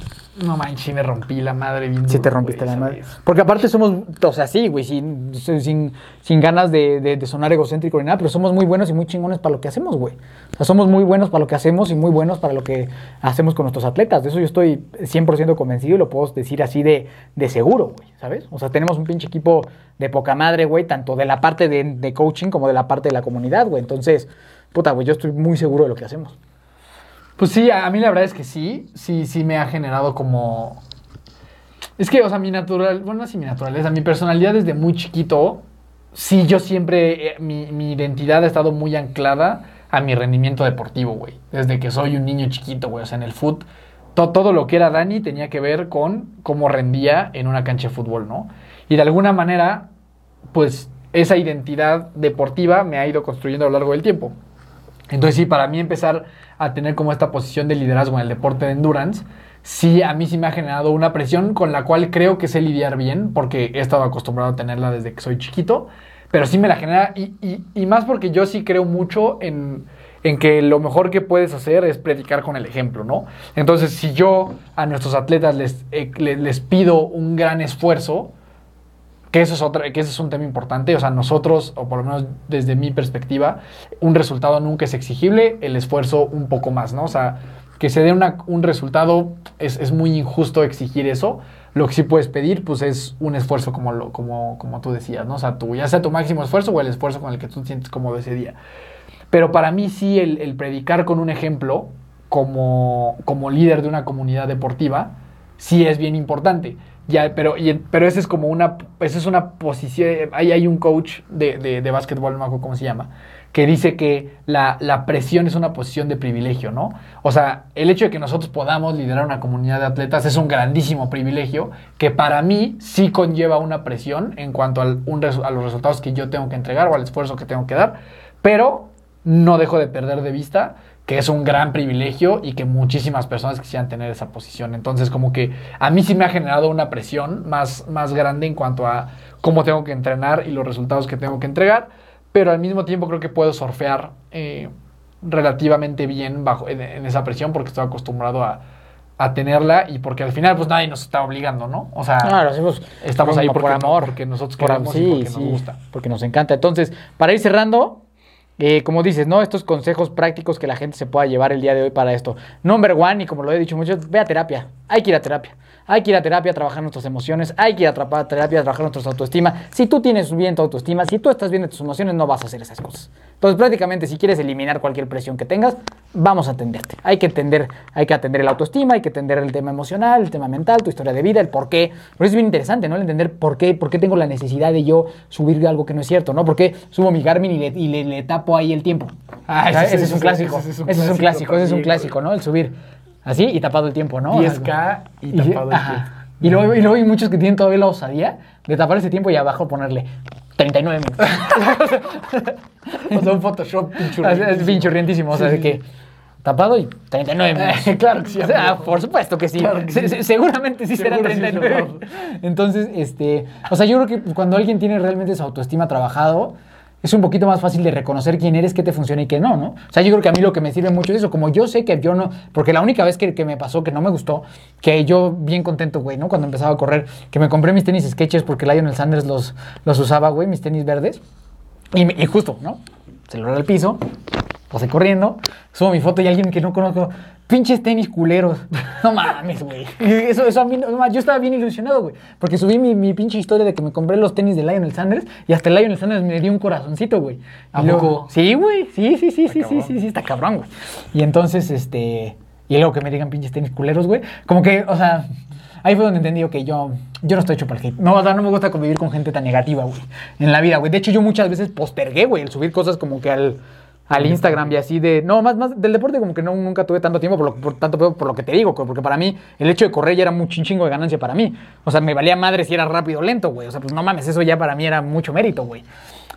No manches, me rompí la madre bien Sí duro, te rompiste güey, la madre. vez. Porque aparte somos, o sea, sí, güey, sin, sin, sin ganas de, de- de sonar egocéntrico ni nada, pero somos muy buenos y muy chingones para lo que hacemos, güey. O sea, somos muy buenos para lo que hacemos y muy buenos para lo que hacemos con nuestros atletas. De eso yo estoy 100% convencido y lo puedo decir así de, de seguro, güey, ¿sabes? O sea, tenemos un pinche equipo de poca madre, güey, tanto de la parte de, de coaching como de la parte de la comunidad, güey. Entonces, puta, güey, yo estoy muy seguro de lo que hacemos. Pues sí, a mí la verdad es que sí, sí, sí me ha generado como... Es que, o sea, mi natural, bueno, no así mi naturaleza, mi personalidad desde muy chiquito, sí, yo siempre, eh, mi, mi identidad ha estado muy anclada a mi rendimiento deportivo, güey. Desde que soy un niño chiquito, güey, o sea, en el to- todo lo que era Dani tenía que ver con cómo rendía en una cancha de fútbol, ¿no? Y de alguna manera, pues esa identidad deportiva me ha ido construyendo a lo largo del tiempo. Entonces sí, para mí empezar a tener como esta posición de liderazgo en el deporte de endurance, sí, a mí sí me ha generado una presión con la cual creo que sé lidiar bien, porque he estado acostumbrado a tenerla desde que soy chiquito, pero sí me la genera, y, y- y más porque yo sí creo mucho en, en que lo mejor que puedes hacer es predicar con el ejemplo, ¿no? Entonces, si yo a nuestros atletas les, eh, le- les pido un gran esfuerzo, que eso es otra, que ese es un tema importante. O sea, nosotros, o por lo menos desde mi perspectiva, un resultado nunca es exigible, el esfuerzo un poco más, ¿no? O sea, que se dé una- un resultado es, es muy injusto exigir eso. Lo que sí puedes pedir, pues, es un esfuerzo como, lo, como, como tú decías, ¿no? O sea, tu, ya sea tu máximo esfuerzo o el esfuerzo con el que tú te sientes cómodo ese día. Pero para mí sí el, el predicar con un ejemplo como, como líder de una comunidad deportiva sí es bien importante. Ya, pero, y- pero esa es como una, esa es una posición, ahí hay un coach de, de, de básquetbol, no me acuerdo cómo se llama, que dice que la, la presión es una posición de privilegio, ¿no? O sea, el hecho de que nosotros podamos liderar una comunidad de atletas es un grandísimo privilegio que para mí sí conlleva una presión en cuanto al- un a los resultados que yo tengo que entregar o al esfuerzo que tengo que dar, pero no dejo de perder de vista que es un gran privilegio y que muchísimas personas quisieran tener esa posición. Entonces, como que a mí sí me ha generado una presión más, más grande en cuanto a cómo tengo que entrenar y los resultados que tengo que entregar, pero al mismo tiempo creo que puedo surfear eh, relativamente bien bajo, en, en esa presión porque estoy acostumbrado a, a tenerla y porque al final pues nadie nos está obligando, ¿no? O sea, hacemos estamos ahí porque, por amor. porque nosotros Por queremos sí, y porque sí, nos gusta. porque nos encanta. Entonces, para ir cerrando, eh, como dices, ¿no? Estos consejos prácticos que la gente se pueda llevar el día de hoy para esto. Number one, y como lo he dicho mucho, ve a terapia. Hay que ir a terapia. Hay que ir a terapia a trabajar nuestras emociones. Hay que ir a terapia a trabajar nuestra autoestima. Si tú tienes bien tu autoestima, si tú estás bien de tus emociones, no vas a hacer esas cosas. Entonces, prácticamente, si quieres eliminar cualquier presión que tengas, vamos a atenderte. Hay que atender, hay que atender el autoestima, hay que atender el tema emocional, el tema mental, tu historia de vida, el por qué. Pero es bien interesante, ¿no? El entender por qué, por qué tengo la necesidad de yo subir algo que no es cierto, ¿no? ¿Por qué subo mi Garmin y le, y le- le tapo ahí el tiempo? Ah, ese, es un clásico. ese es un clásico ese es un clásico, ¿no? El subir así y tapado el tiempo, ¿no? 10K y tapado el tiempo. Y luego, y luego hay muchos que tienen todavía la osadía de tapar ese tiempo y abajo ponerle 39 minutos. O sea, un Photoshop Es, es pinchurrientísimo, o sea, Sí, de que tapado y 39 minutos. Eh, claro que sí, O sea, por supuesto que sí. Claro que Se- sí. se- seguramente sí serán Seguro sí, 39. seguro. Entonces, este, o sea, yo creo que cuando alguien tiene realmente su autoestima trabajado, es un poquito más fácil de reconocer quién eres, qué te funciona y qué no, ¿no? O sea, yo creo que a mí lo que me sirve mucho es eso, como yo sé que yo no, porque la única vez que, que me pasó que no me gustó, que yo bien contento, güey, ¿no? Cuando empezaba a correr, que me compré mis tenis sketches porque Lionel Sanders los, los usaba, güey, mis tenis verdes. Y, justo, ¿no? Celular al piso, pasé corriendo, subo mi foto y alguien que no conozco, pinches tenis culeros. No mames, güey. Eso, eso a mí, no- yo estaba bien ilusionado, güey. Porque subí mi, mi pinche historia de que me compré los tenis de Lionel Sanders y hasta el Lionel Sanders me dio un corazoncito, güey. ¿A poco? Sí, güey. Sí, sí, sí, sí, sí, cabrón. sí, sí, está cabrón, güey. Y entonces, este. Y luego que me digan pinches tenis culeros, güey. Como que, o sea. Ahí fue donde entendí que yo, yo no estoy hecho para el hate. No, o sea, no me gusta convivir con gente tan negativa, güey. En la vida, güey. De hecho, yo muchas veces postergué, güey, el subir cosas como que al, al Instagram y así de... No, más, más del deporte como que no, nunca tuve tanto tiempo por, lo, por tanto por, lo que te digo, porque para mí el hecho de correr ya era mucho un chingo de ganancia para mí. O sea, me valía madre si era rápido o lento, güey. O sea, pues no mames, eso ya para mí era mucho mérito, güey.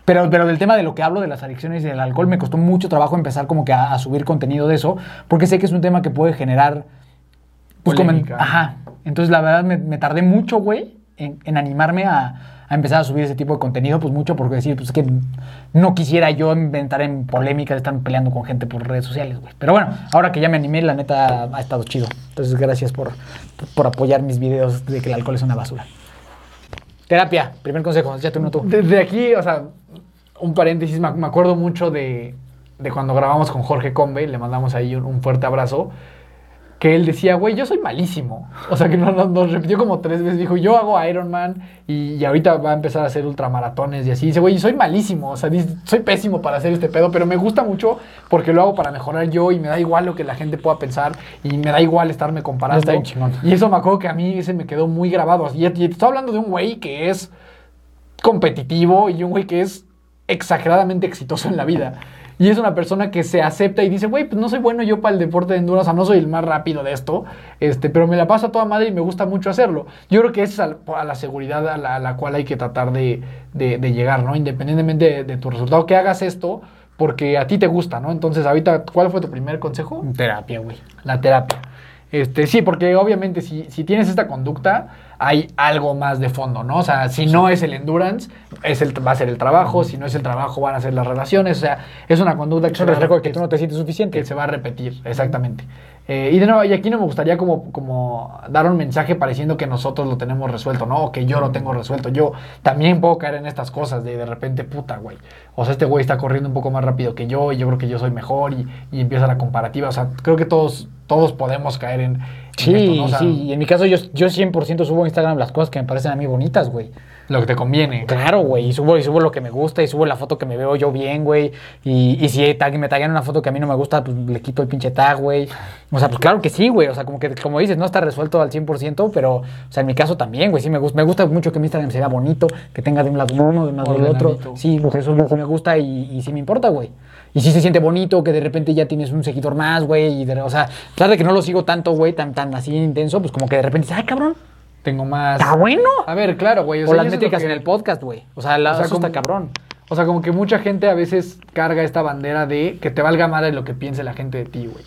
Pero, pero del tema de lo que hablo, de las adicciones y del alcohol, me costó mucho trabajo empezar como que a, a subir contenido de eso, porque sé que es un tema que puede generar... Pues. Ajá. Entonces, la verdad, me, me tardé mucho, güey, en, en animarme a, a empezar a subir ese tipo de contenido, pues mucho porque decir, pues que no quisiera yo inventar en polémica de estar peleando con gente por redes sociales, güey. Pero bueno, ahora que ya me animé, la neta ha estado chido. Entonces, gracias por, por apoyar mis videos de que el alcohol es una basura. Terapia, primer consejo, ya tú no tú. Desde aquí, o sea, un paréntesis, me, acuerdo mucho de, de cuando grabamos con Jorge Combe, le mandamos ahí un fuerte abrazo, que él decía, güey, yo soy malísimo. O sea, que nos, repitió como tres veces, dijo, yo hago Ironman y, y ahorita va a empezar a hacer ultramaratones y así. Dice, güey, soy malísimo, o sea, soy pésimo para hacer este pedo, pero me gusta mucho porque lo hago para mejorar yo y me da igual lo que la gente pueda pensar y me da igual estarme comparando. Está bien chingón. Y eso me acuerdo que a mí se me quedó muy grabado. Y, y te estoy hablando de un güey que es competitivo y un güey que es exageradamente exitoso en la vida. Y es una persona que se acepta y dice, güey, pues no soy bueno yo para el deporte de endurance, o sea, no soy el más rápido de esto, este, pero me la paso a toda madre y me gusta mucho hacerlo. Yo creo que esa es a, a la seguridad a la, a la cual hay que tratar de, de- de llegar, ¿no? Independientemente de, de tu resultado, que hagas esto porque a ti te gusta, ¿no? Entonces, ahorita, ¿cuál fue tu primer consejo? Terapia, güey. La terapia. Este, sí, porque obviamente si, si tienes esta conducta, hay algo más de fondo, ¿no? O sea, si no es el endurance, es el, va a ser el trabajo, si no es el trabajo, van a ser las relaciones, o sea, es una conducta que, se va a- que tú no te sientes suficiente. que se va a repetir, exactamente. Eh, y de nuevo, y aquí no me gustaría como, como dar un mensaje pareciendo que nosotros lo tenemos resuelto, ¿no? O que yo lo tengo resuelto. Yo también puedo caer en estas cosas de de repente, puta, güey. O sea, este güey está corriendo un poco más rápido que yo y yo creo que yo soy mejor y, y empieza la comparativa. O sea, creo que todos, todos podemos caer en Sí, esto, ¿no? O sea, sí. Y en mi caso, yo, yo 100% subo a Instagram las cosas que me parecen a mí bonitas, güey. Lo que te conviene. Claro, güey, y subo, y subo lo que me gusta, y subo la foto que me veo yo bien, güey. Y, y si tag- me taguean una foto que a mí no me gusta, pues le quito el pinche tag, güey. O sea, pues claro que sí, güey. O sea, como que, como dices, no está resuelto al 100%, pero, o sea, en mi caso también, güey, sí me gusta. Me gusta mucho que mi Instagram se vea bonito, que tenga de un lado uno, de un lado del otro. Sí, pues eso me gusta y, y sí me importa, güey. Y sí se siente bonito que de repente ya tienes un seguidor más, güey. Y de- o sea, a pesar de que no lo sigo tanto, güey, tan, tan así intenso, pues como que de repente dices, ay, cabrón, Tengo más. está bueno. A ver, claro, güey. O, sea, las métricas que- en el podcast, güey. O sea, la, O sea, eso está cabrón. O sea, como que mucha gente a veces carga esta bandera de que te valga madre lo que piense la gente de ti, güey.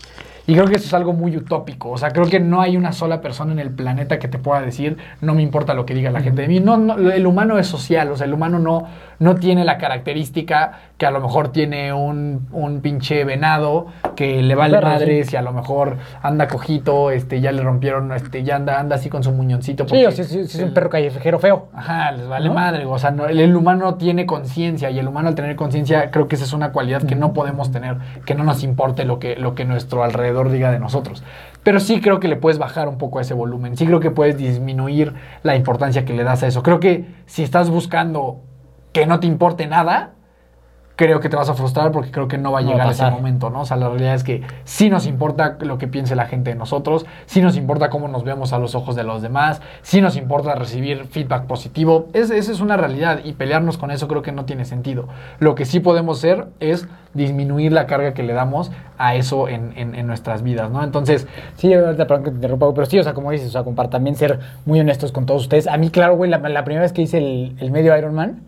Y creo que eso es algo muy utópico. O sea, creo que no hay una sola persona en el planeta que te pueda decir, no me importa lo que diga la gente de mí. No, no, el humano es social, o sea, el humano no, no tiene la característica que a lo mejor tiene un, un pinche venado que le vale Perro, madres y a lo mejor anda cojito, este, ya le rompieron, este, ya anda, anda así con su muñoncito. Sí, porque o si, si- si es un perro callejero feo. Ajá, les vale ¿No? madre. O sea, no- el, el humano tiene conciencia y el humano al tener conciencia creo que esa es una cualidad que no podemos tener, que no nos importe lo que, lo que nuestro alrededor diga de nosotros. Pero sí creo que le puedes bajar un poco ese volumen, sí creo que puedes disminuir la importancia que le das a eso. Creo que si estás buscando que no te importe nada, creo que te vas a frustrar porque creo que no va a No va a llegar ese momento, ¿no? O sea, la realidad es que sí nos importa lo que piense la gente de nosotros, sí nos importa cómo nos vemos a los ojos de los demás, sí nos importa recibir feedback positivo. Es- esa es una realidad y pelearnos con eso creo que no tiene sentido. Lo que sí podemos hacer es disminuir la carga que le damos a eso en, en- en nuestras vidas, ¿no? Entonces, Sí, ahorita perdón que te interrumpa, pero sí, o sea, como dices, o sea, también ser muy honestos con todos ustedes. A mí, claro, güey, la, la primera vez que hice el, el medio Ironman,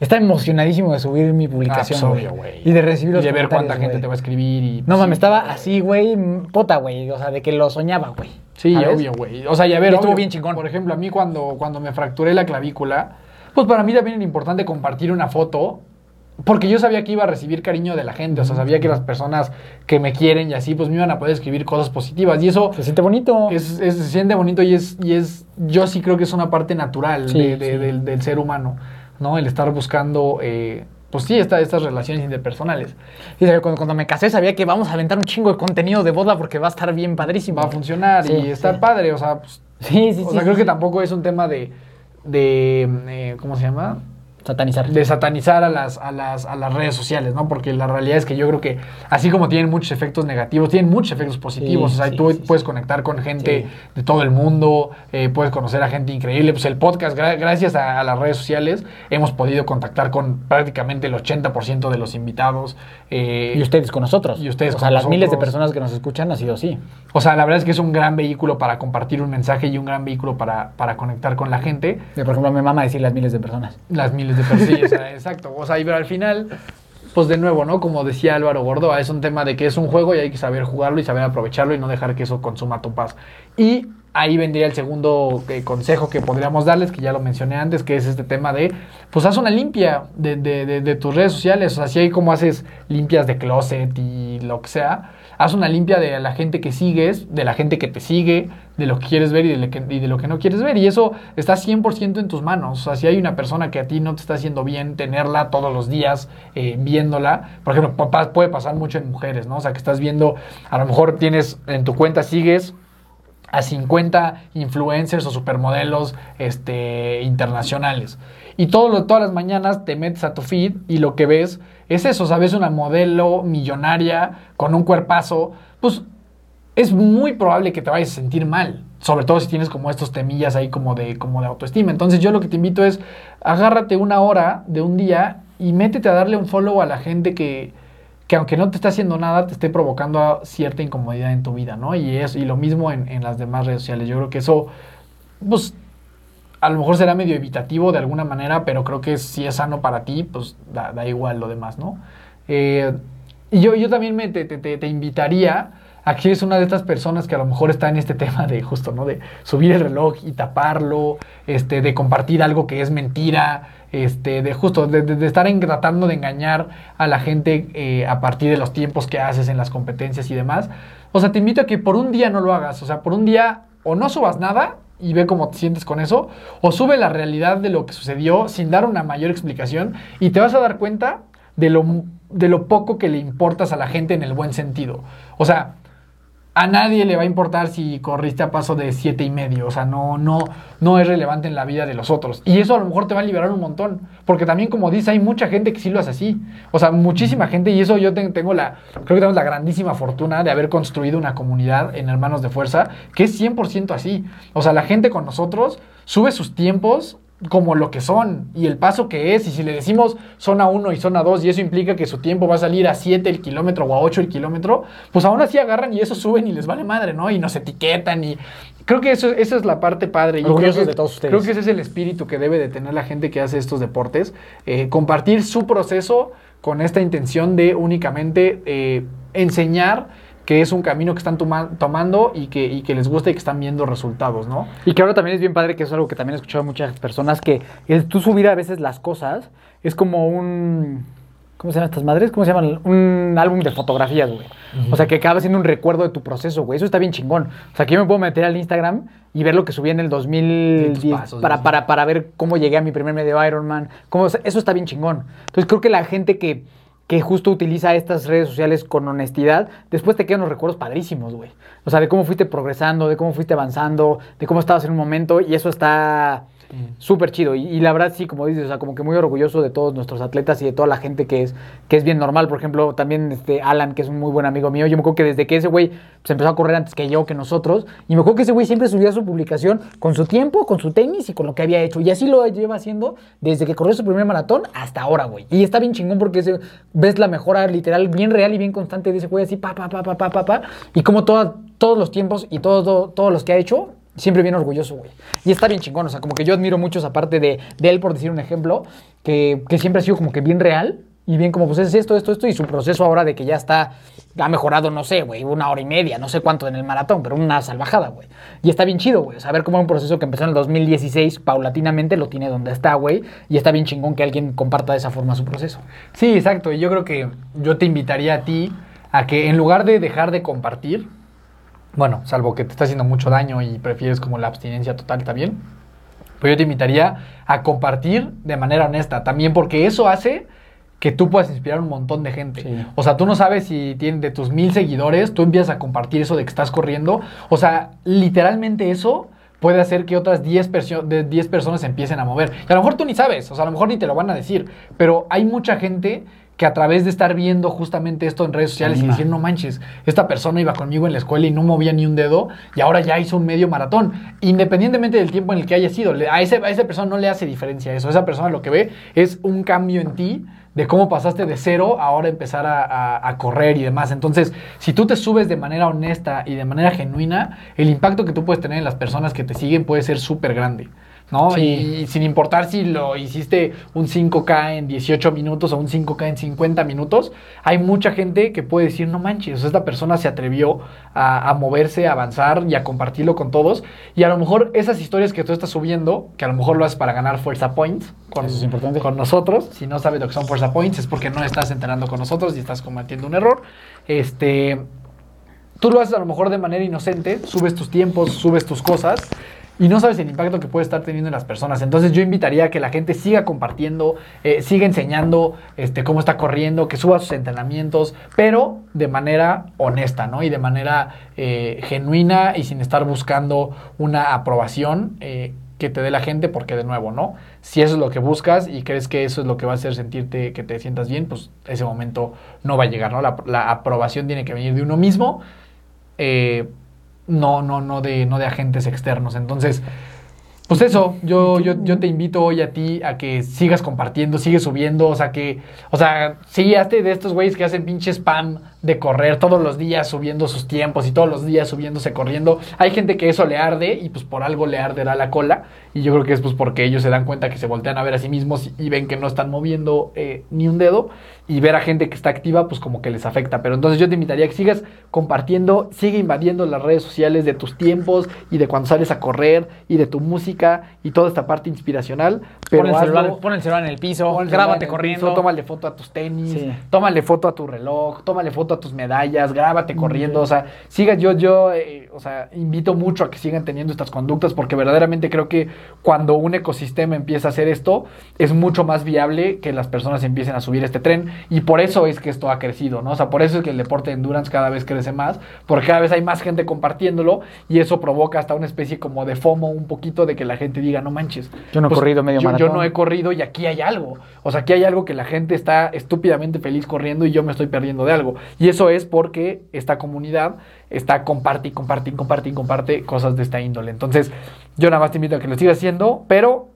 estaba emocionadísimo de subir mi publicación, Ah, pues, obvio, güey. Y de recibir los y de ver cuánta gente te va a escribir y... No sí, mames, estaba así, güey, puta, güey, o sea, de que lo soñaba, güey. Sí, ¿sabes? obvio, güey. O sea, ya ver, Y estuvo bien chingón. Por ejemplo, a mí cuando, cuando me fracturé la clavícula, pues para mí también era importante compartir una foto. Porque yo sabía que iba a recibir cariño de la gente, o sea, sabía que las personas que me quieren y así, pues me iban a poder escribir cosas positivas. Y eso Se siente bonito. es, es- se siente bonito y es, y es, yo sí creo que es una parte natural Sí, de- de- sí. Del, del ser humano, ¿no? El estar buscando, eh, pues sí, esta- estas relaciones interpersonales. Y cuando, cuando me casé sabía que vamos a aventar un chingo de contenido de boda porque va a estar bien padrísimo. Va a funcionar Sí, y está sí. padre, o sea, pues, Sí, sí, o sí. sea, creo que tampoco es un tema de, de eh, ¿cómo se llama? Satanizar. de satanizar a las, a, las, a las redes sociales, ¿no? Porque la realidad es que yo creo que así como tienen muchos efectos negativos, tienen muchos efectos positivos. Sí, o sea, sí, tú sí, puedes conectar con gente de todo el mundo, eh, puedes conocer a gente increíble. Pues el podcast, gra- gracias a, a las redes sociales, hemos podido contactar con prácticamente el 80% de los invitados. eh, Y ustedes con nosotros. Y ustedes O sea, las miles de personas que nos escuchan ha sido así. o sea, la verdad es que es un gran vehículo para compartir un mensaje y un gran vehículo para, para conectar con la gente. Por ejemplo, a mi mamá decir las miles de personas. Las miles de personas. Sí, o sea, exacto. O sea, pero al final, pues de nuevo, ¿no? Como decía Álvaro Gordoa, es un tema de que es un juego y hay que saber jugarlo y saber aprovecharlo y no dejar que eso consuma tu paz. Y ahí vendría el segundo eh, consejo que podríamos darles, que ya lo mencioné antes, que es este tema de, pues haz una limpia de- de tus redes sociales. O sea, si hay como haces limpias de closet y lo que sea, haz una limpia de la gente que sigues, de la gente que te sigue, de lo que quieres ver y de lo que, de lo que no quieres ver. Y eso está 100% en tus manos. O sea, si hay una persona que a ti no te está haciendo bien, tenerla todos los días eh, viéndola. Por ejemplo, puede pasar mucho en mujeres, ¿no? O sea, que estás viendo, a lo mejor tienes en tu cuenta, sigues a 50 influencers o supermodelos este, internacionales. Y todo lo- todas las mañanas te metes a tu feed y lo que ves es eso, ¿sabes? Una modelo millonaria con un cuerpazo, pues es muy probable que te vayas a sentir mal. Sobre todo si tienes como estos temillas ahí como de, como de autoestima. Entonces yo lo que te invito es, agárrate una hora de un día y métete a darle un follow a la gente que, que aunque no te está haciendo nada, te esté provocando cierta incomodidad en tu vida, ¿no? Y, es, y lo mismo en, en las demás redes sociales. Yo creo que eso, pues, a lo mejor será medio evitativo de alguna manera, pero creo que si es sano para ti, pues da, da igual lo demás, ¿no? Eh, y yo, yo también me, te- te- te invitaría a que eres una de estas personas que a lo mejor está en este tema de justo, ¿no? De subir el reloj y taparlo, este, de compartir algo que es mentira, este, de justo, de, estar tratando de engañar a la gente eh, a partir de los tiempos que haces en las competencias y demás. O sea, te invito a que por un día no lo hagas, o sea, por un día o no subas nada y ve cómo te sientes con eso, o sube la realidad de lo que sucedió sin dar una mayor explicación y te vas a dar cuenta de lo, de lo poco que le importas a la gente en el buen sentido. O sea, a nadie le va a importar si corriste a paso de siete y medio. O sea, no, no, no es relevante en la vida de los otros. Y eso a lo mejor te va a liberar un montón. Porque también, como dice, hay mucha gente que sí lo hace así. O sea, muchísima gente. Y eso yo te- tengo la, creo que tenemos la grandísima fortuna de haber construido una comunidad en Hermanos de Fuerza que es 100% así. O sea, la gente con nosotros sube sus tiempos como lo que son y el paso que es. Y si le decimos zona 1 y zona 2 y eso implica que su tiempo va a salir a 7 el kilómetro o a 8 el kilómetro, pues aún así agarran y eso suben y les vale madre, ¿no? Y nos etiquetan y creo que eso, esa es la parte padre. Y creo que- de todos ustedes. Creo que ese es el espíritu que debe de tener la gente que hace estos deportes. eh, compartir su proceso con esta intención de únicamente eh, enseñar que es un camino que están toma- tomando y que, y que les gusta y que están viendo resultados, ¿no? Y que ahora también es bien padre, que es algo que también he escuchado a muchas personas, que el tú subir a veces las cosas es como un... ¿Cómo se llaman estas madres? ¿Cómo se llaman? Un álbum de fotografías, güey. O sea, que acaba siendo un recuerdo de tu proceso, güey. Eso está bien chingón. O sea, que yo me puedo meter al Instagram y ver lo que subí en el 2010 Sí, tus pasos, para, para, para ver cómo llegué a mi primer medio Ironman. Cómo, o sea, eso está bien chingón. Entonces, creo que la gente que, que justo utiliza estas redes sociales con honestidad, después te quedan los recuerdos padrísimos, güey. O sea, de cómo fuiste progresando, de cómo fuiste avanzando, de cómo estabas en un momento y eso está súper chido. Y, la verdad, sí, como dices, o sea, como que muy orgulloso de todos nuestros atletas y de toda la gente que es, que es bien normal. Por ejemplo, también este Alan, que es un muy buen amigo mío. Yo me acuerdo que desde que ese güey pues, empezó a correr antes que yo, que nosotros, y me acuerdo que ese güey siempre subía su publicación con su tiempo, con su tenis y con lo que había hecho. Y así lo lleva haciendo desde que corrió su primer maratón hasta ahora, güey. Y está bien chingón porque ves la mejora literal, bien real y bien constante de ese güey, así, pa, pa, pa, pa, pa, pa, pa. Y como toda- todos los tiempos y todo- todos los que ha hecho, siempre bien orgulloso, güey. Y está bien chingón, o sea, como que yo admiro mucho esa parte de, de él, por decir un ejemplo, que, que siempre ha sido como que bien real y bien como, pues es esto, esto, esto, y su proceso ahora de que ya está, ha mejorado, no sé, güey, una hora y media, no sé cuánto en el maratón, pero una salvajada, güey. Y está bien chido, güey, ver cómo un proceso que empezó en el 2016, paulatinamente lo tiene donde está, güey, y está bien chingón que alguien comparta de esa forma su proceso. Sí, exacto. Y yo creo que yo te invitaría a ti a que en lugar de dejar de compartir, bueno, salvo que te está haciendo mucho daño y prefieres como la abstinencia total también, pues yo te invitaría a compartir de manera honesta también porque eso hace que tú puedas inspirar a un montón de gente. Sí. O sea, tú no sabes si tienes de tus mil seguidores, tú empiezas a compartir eso de que estás corriendo. O sea, literalmente eso puede hacer que otras 10, perso- de 10 personas se empiecen a mover. Y a lo mejor tú ni sabes, o sea, a lo mejor ni te lo van a decir, pero hay mucha gente que a través de estar viendo justamente esto en redes sociales y decir, no manches, esta persona iba conmigo en la escuela y no movía ni un dedo y ahora ya hizo un medio maratón. Independientemente del tiempo en el que haya sido, a, ese, a esa persona no le hace diferencia eso. Esa persona lo que ve es un cambio en ti de cómo pasaste de cero a ahora empezar a, a- a correr y demás. Entonces, si tú te subes de manera honesta y de manera genuina, el impacto que tú puedes tener en las personas que te siguen puede ser súper grande. ¿No? Sí. Y, sin importar si lo hiciste un 5K en 18 minutos o un 5K en 50 minutos, hay mucha gente que puede decir, no manches, esta persona se atrevió a, a moverse, a avanzar y a compartirlo con todos. Y a lo mejor esas historias que tú estás subiendo, que a lo mejor lo haces para ganar Fuerza Points con, Eso es importante. con nosotros, si no sabes lo que son Fuerza Points es porque no estás entrenando con nosotros y estás cometiendo un error. Este, tú lo haces a lo mejor de manera inocente, subes tus tiempos, subes tus cosas y no sabes el impacto que puede estar teniendo en las personas. Entonces yo invitaría a que la gente siga compartiendo, eh, siga enseñando este, cómo está corriendo, que suba sus entrenamientos, pero de manera honesta, ¿no? Y de manera eh, genuina y sin estar buscando una aprobación. eh, que te dé la gente, porque de nuevo, ¿no? Si eso es lo que buscas y crees que eso es lo que va a hacer sentirte que te sientas bien, pues ese momento no va a llegar, ¿no? La, la aprobación tiene que venir de uno mismo, eh, no, no, no de, no de agentes externos. Entonces, pues eso, yo, yo, yo te invito hoy a ti a que sigas compartiendo, sigue subiendo, o sea que, o sea, sí, hazte de estos güeyes que hacen pinche spam de correr todos los días subiendo sus tiempos y todos los días subiéndose corriendo. Hay gente que eso le arde y pues por algo le arderá la cola y yo creo que es pues porque ellos se dan cuenta que se voltean a ver a sí mismos y ven que no están moviendo eh, ni un dedo y ver a gente que está activa pues como que les afecta. Pero entonces yo te invitaría a que sigas compartiendo, sigue invadiendo las redes sociales de tus tiempos y de cuando sales a correr y de tu música y toda esta parte inspiracional. Pero pon, el hazlo- celular, pon el celular en el piso, grábate corriendo. piso, tómale foto a tus tenis, Sí. tómale foto a tu reloj, tómale foto a tus medallas, grábate corriendo, o sea, siga yo, yo, eh, o sea, invito mucho a que sigan teniendo estas conductas porque verdaderamente creo que cuando un ecosistema empieza a hacer esto, es mucho más viable que las personas empiecen a subir este tren y por eso es que esto ha crecido, ¿no? O sea, por eso es que el deporte de endurance cada vez crece más, porque cada vez hay más gente compartiéndolo y eso provoca hasta una especie como de FOMO un poquito de que la gente diga, no manches. pues, Yo no he corrido medio yo, yo maratón". no he corrido y aquí hay algo. O sea, aquí hay algo que la gente está estúpidamente feliz corriendo y yo me estoy perdiendo de algo. Y eso es porque esta comunidad está comparte y comparte y comparte y comparte cosas de esta índole. Entonces, yo nada más te invito a que lo sigas haciendo, pero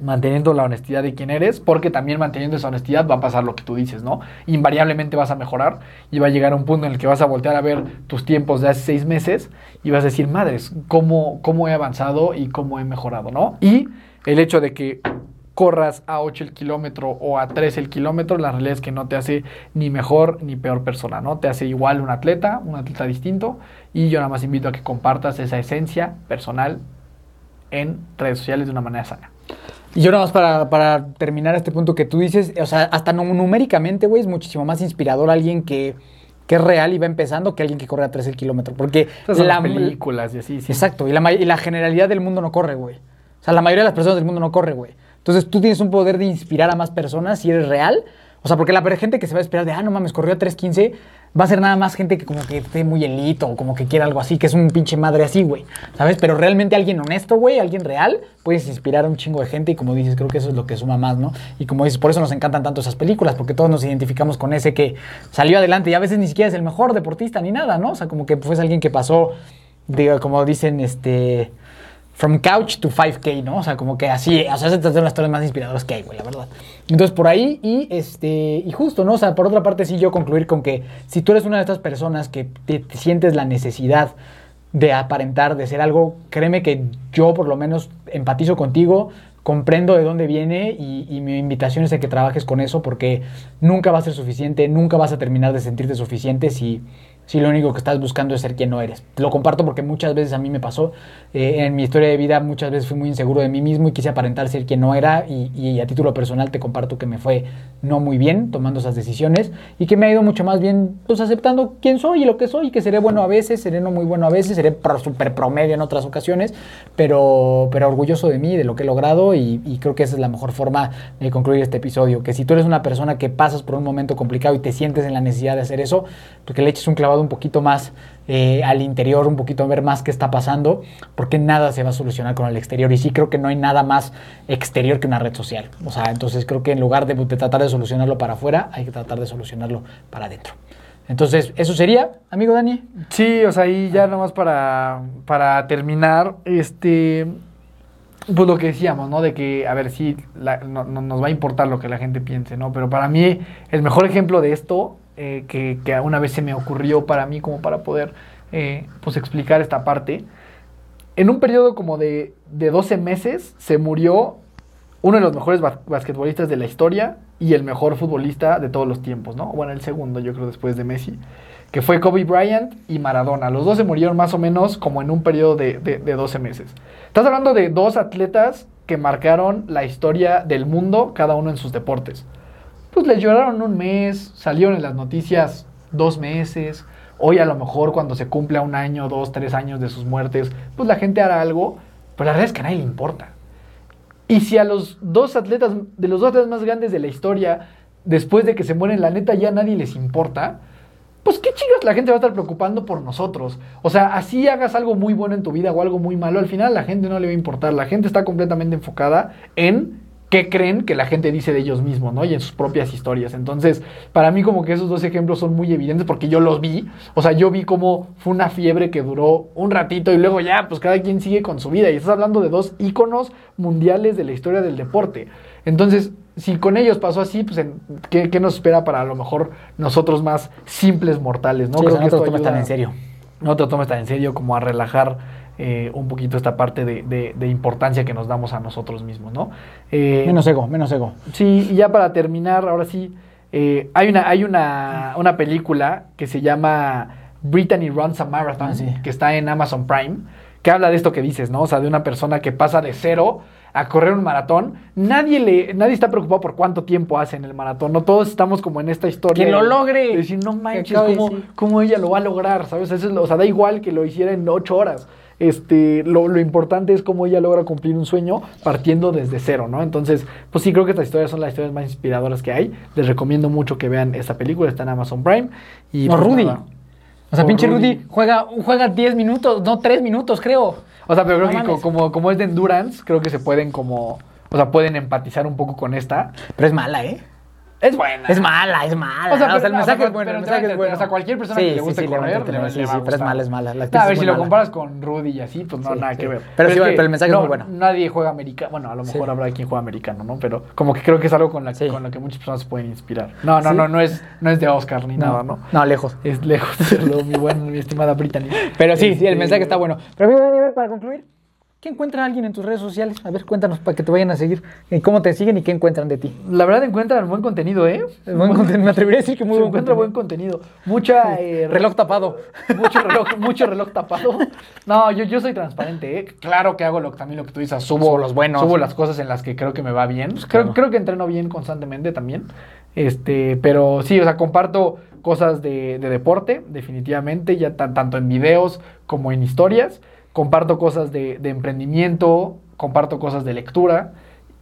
manteniendo la honestidad de quién eres, porque también manteniendo esa honestidad va a pasar lo que tú dices, ¿no? Invariablemente vas a mejorar y va a llegar a un punto en el que vas a voltear a ver tus tiempos de hace seis meses y vas a decir, madres, ¿cómo, cómo he avanzado y cómo he mejorado, ¿no? Y el hecho de que corras a 8 el kilómetro o a 3 el kilómetro, la realidad es que no te hace ni mejor ni peor persona, ¿no? Te hace igual un atleta, un atleta distinto, y yo nada más invito a que compartas esa esencia personal en redes sociales de una manera sana. Y yo nada más para, para terminar este punto que tú dices, o sea, hasta nu- numéricamente, güey, es muchísimo más inspirador alguien que, que es real y va empezando que alguien que corre a 3 el kilómetro. Porque son la, las películas y así, sí. Exacto, y la, y la generalidad del mundo no corre, güey. O sea, la mayoría de las personas del mundo no corre, güey. Entonces tú tienes un poder de inspirar a más personas si eres real. O sea, porque la gente que se va a esperar de, ah, no mames, corrió a 3.15, va a ser nada más gente que como que esté muy elito o como que quiera algo así, que es un pinche madre así, güey. ¿Sabes? Pero realmente alguien honesto, güey, alguien real, puedes inspirar a un chingo de gente y como dices, creo que eso es lo que suma más, ¿no? Y como dices, por eso nos encantan tanto esas películas, porque todos nos identificamos con ese que salió adelante y a veces ni siquiera es el mejor deportista ni nada, ¿no? O sea, como que fue alguien que pasó, digo, como dicen, este... From couch to 5K, ¿no? O sea, como que así, o sea, esas son las historias más inspiradoras que hay, güey, la verdad. Entonces, por ahí, y este, y justo, ¿no? O sea, por otra parte, sí, yo concluir con que si tú eres una de estas personas que te, te sientes la necesidad de aparentar, de ser algo, créeme que yo por lo menos empatizo contigo, comprendo de dónde viene y, y mi invitación es a que trabajes con eso porque nunca va a ser suficiente, nunca vas a terminar de sentirte suficiente si, si lo único que estás buscando es ser quien no eres. Lo comparto porque muchas veces a mí me pasó, eh, en mi historia de vida muchas veces fui muy inseguro de mí mismo y quise aparentar ser quien no era y, y a título personal te comparto que me fue no muy bien tomando esas decisiones y que me ha ido mucho más bien pues aceptando quién soy y lo que soy, que seré bueno a veces, seré no muy bueno a veces, seré pro- super promedio en otras ocasiones, pero, pero orgulloso de mí, de lo que he logrado y, y creo que esa es la mejor forma de concluir este episodio, que si tú eres una persona que pasas por un momento complicado y te sientes en la necesidad de hacer eso, porque le eches un clavado un poquito más eh, al interior, un poquito a ver más qué está pasando, porque nada se va a solucionar con el exterior y sí creo que no hay nada más exterior que una red social. O sea, entonces creo que en lugar de, tratar de solucionarlo para afuera, hay que tratar de solucionarlo para adentro. Entonces, eso sería, amigo Dani. Sí, o sea, y ya nomás para, para terminar, este, pues lo que decíamos, ¿no? De que, a ver, sí, no, no nos va a importar lo que la gente piense, ¿no? Pero para mí, el mejor ejemplo de esto, eh, que, que una vez se me ocurrió para mí como para poder, eh, pues, explicar esta parte, en un periodo como de, de 12 meses se murió uno de los mejores ba- basquetbolistas de la historia y el mejor futbolista de todos los tiempos, ¿no? Bueno, el segundo, yo creo, después de Messi, que fue Kobe Bryant y Maradona. Los dos se murieron más o menos como en un periodo de, de, de 12 meses. Estás hablando de dos atletas que marcaron la historia del mundo, cada uno en sus deportes. Pues les lloraron un mes, salieron en las noticias dos meses. Hoy a lo mejor cuando se cumpla un año, dos, tres años de sus muertes, pues la gente hará algo, pero la verdad es que a nadie le importa. Y si a los dos atletas, de los dos atletas más grandes de la historia, después de que se mueren, la neta ya nadie les importa, pues qué chingas la gente va a estar preocupando por nosotros. O sea, así hagas algo muy bueno en tu vida o algo muy malo, al final la gente no le va a importar. La gente está completamente enfocada en qué creen que la gente dice de ellos mismos, ¿no? Y en sus propias historias. Entonces, para mí como que esos dos ejemplos son muy evidentes porque yo los vi. O sea, yo vi cómo fue una fiebre que duró un ratito y luego ya, pues cada quien sigue con su vida. Y estás hablando de dos íconos mundiales de la historia del deporte. Entonces, si con ellos pasó así, pues ¿qué, qué nos espera para a lo mejor nosotros más simples mortales, ¿no? Sí, o sea, no te esto lo tomes tan ayuda- en serio. no te lo tomes tan en serio como a relajar eh, un poquito esta parte de, de- de importancia que nos damos a nosotros mismos, ¿no? Eh, Menos ego, menos ego. Sí, y ya para terminar, ahora sí, eh, hay, una, hay una, una película que se llama Brittany Runs a Marathon, Ah, sí. que está en Amazon Prime, que habla de esto que dices, ¿no? O sea, de una persona que pasa de cero a correr un maratón. Nadie le, nadie está preocupado por cuánto tiempo hace en el maratón, ¿no? Todos estamos como en esta historia. ¡Que lo de- logre! de decir, no manches, ¿cómo, sí. cómo ella lo va a lograr? ¿Sabes? Eso es o sea, da igual que lo hiciera en ocho horas. Este, lo, lo importante es cómo ella logra cumplir un sueño partiendo desde cero, ¿no? Entonces, pues sí, creo que estas historias son las historias más inspiradoras que hay. Les recomiendo mucho que vean esta película, está en Amazon Prime. Y No, pues, Rudy. nada. O sea, O pinche Rudy. Rudy juega, juega 10 minutos, no 3 minutos, creo. O sea, pero creo No que mames. co- como, como es de endurance, creo que se pueden como, o sea, pueden empatizar un poco con esta. Pero es mala, ¿eh? Es buena. Es mala, es mala. O sea, pero- el mensaje pero- es bueno. pero el mensaje es bueno. O sea, cualquier persona Sí, que le sí, guste sí, a correr, le- sí, le va sí, pero es mala, es mala. La a ver, si lo comparas con Rudy y así, pues no, Sí, nada sí. que ver. Pero sí, pero el mensaje es muy bueno. Nadie juega americano. Bueno, a lo mejor Sí. habrá quien juega americano, ¿no? Pero como que creo que es algo con, la, Sí. con lo que muchas personas se pueden inspirar. No, no, Sí. no, no es, no es de Oscar ni nada, ¿no? No, lejos. Es lejos de serlo, mi buena, mi estimada Brittany. Pero sí, sí, el Este, mensaje está bueno. Pero para concluir. ¿Qué encuentra alguien en tus redes sociales? A ver, cuéntanos para que te vayan a seguir. ¿Y ¿Cómo te siguen y qué encuentran de ti? La verdad encuentran buen contenido, ¿eh? Buen contenido, me atrevería a decir que muy buen encuentra buen contenido. Mucha... eh, Reloj tapado. Mucho reloj, mucho reloj tapado. No, yo, yo soy transparente, ¿eh? Claro que hago lo, también lo que tú dices. Subo, Subo los buenos. Subo las cosas en las que creo que me va bien. creo, claro. creo que entreno bien constantemente también. Este, pero sí, o sea, comparto cosas de, de deporte, definitivamente, ya tan- tanto en videos como en historias. Comparto cosas de, de emprendimiento, comparto cosas de lectura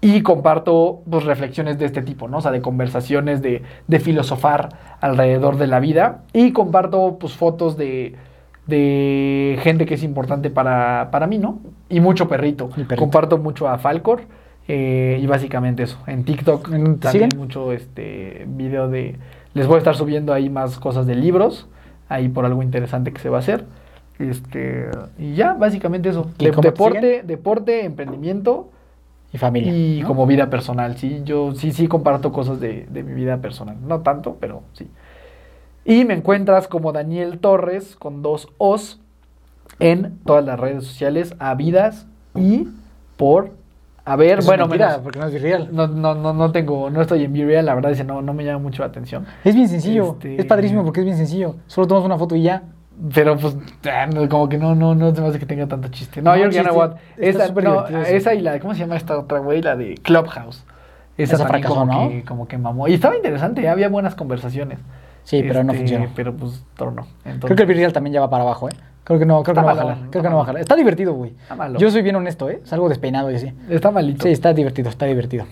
y comparto pues, reflexiones de este tipo, ¿no? O sea, de conversaciones, de, de filosofar alrededor de la vida. Y comparto pues, fotos de, de gente que es importante para, para mí, ¿no? Y mucho perrito. Comparto mucho a Falcor. eh, y básicamente eso. En TikTok ¿En dónde te también siguen? mucho este video de. Les voy a estar subiendo ahí más cosas de libros. Ahí por algo interesante que se va a hacer. Este. Y ya, básicamente eso. ¿Y De- cómo te deporte, deporte, emprendimiento Y familia. y ¿no? como vida personal, sí. Yo sí, sí comparto cosas de, de mi vida personal. No tanto, pero sí. Y me encuentras como Daniel Torres con dos O's en todas las redes sociales, habidas y por haber. Es bueno, mentira, menos- porque no es real. no, no, no, no tengo, no estoy en Real, la verdad es que no, no me llama mucho la atención. Es bien sencillo. Este- Es padrísimo porque es bien sencillo. Solo tomas una foto y ya. Pero pues, ah, como que no, no, no se me hace que tenga tanto chiste. No, No, yo chiste. no Está Esa, no, esa y la, ¿cómo se llama esta otra güey? La de Clubhouse. Esa, fracasó, como ¿no? que, como que mamó. Y estaba interesante, había buenas conversaciones. Sí, pero no Este, funcionó. Pero pues, torno. Creo que el Virreal también ya va para abajo, ¿eh? Creo que no, creo que no va a jalar. está Creo que no va a jalar. Está divertido, güey. Está malo. Yo soy bien honesto, ¿eh? Salgo despeinado y así. Está malito. Sí, está divertido, está divertido.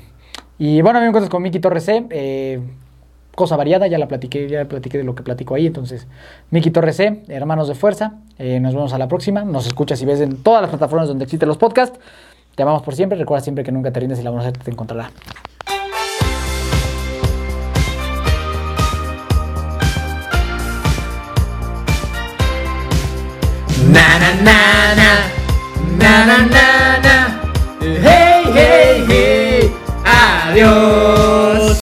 Y bueno, a mí me encuentras con Miki Torres C. eh, cosa variada, ya la platiqué, ya platiqué de lo que platico ahí. Entonces, Miki Torres C, hermanos de fuerza, eh, nos vemos a la próxima. Nos escuchas y ves en todas las plataformas donde existen los podcasts. Te amamos por siempre, recuerda siempre que nunca te rindes y la buena te encontrará. na na na na na na na hey hey hey adiós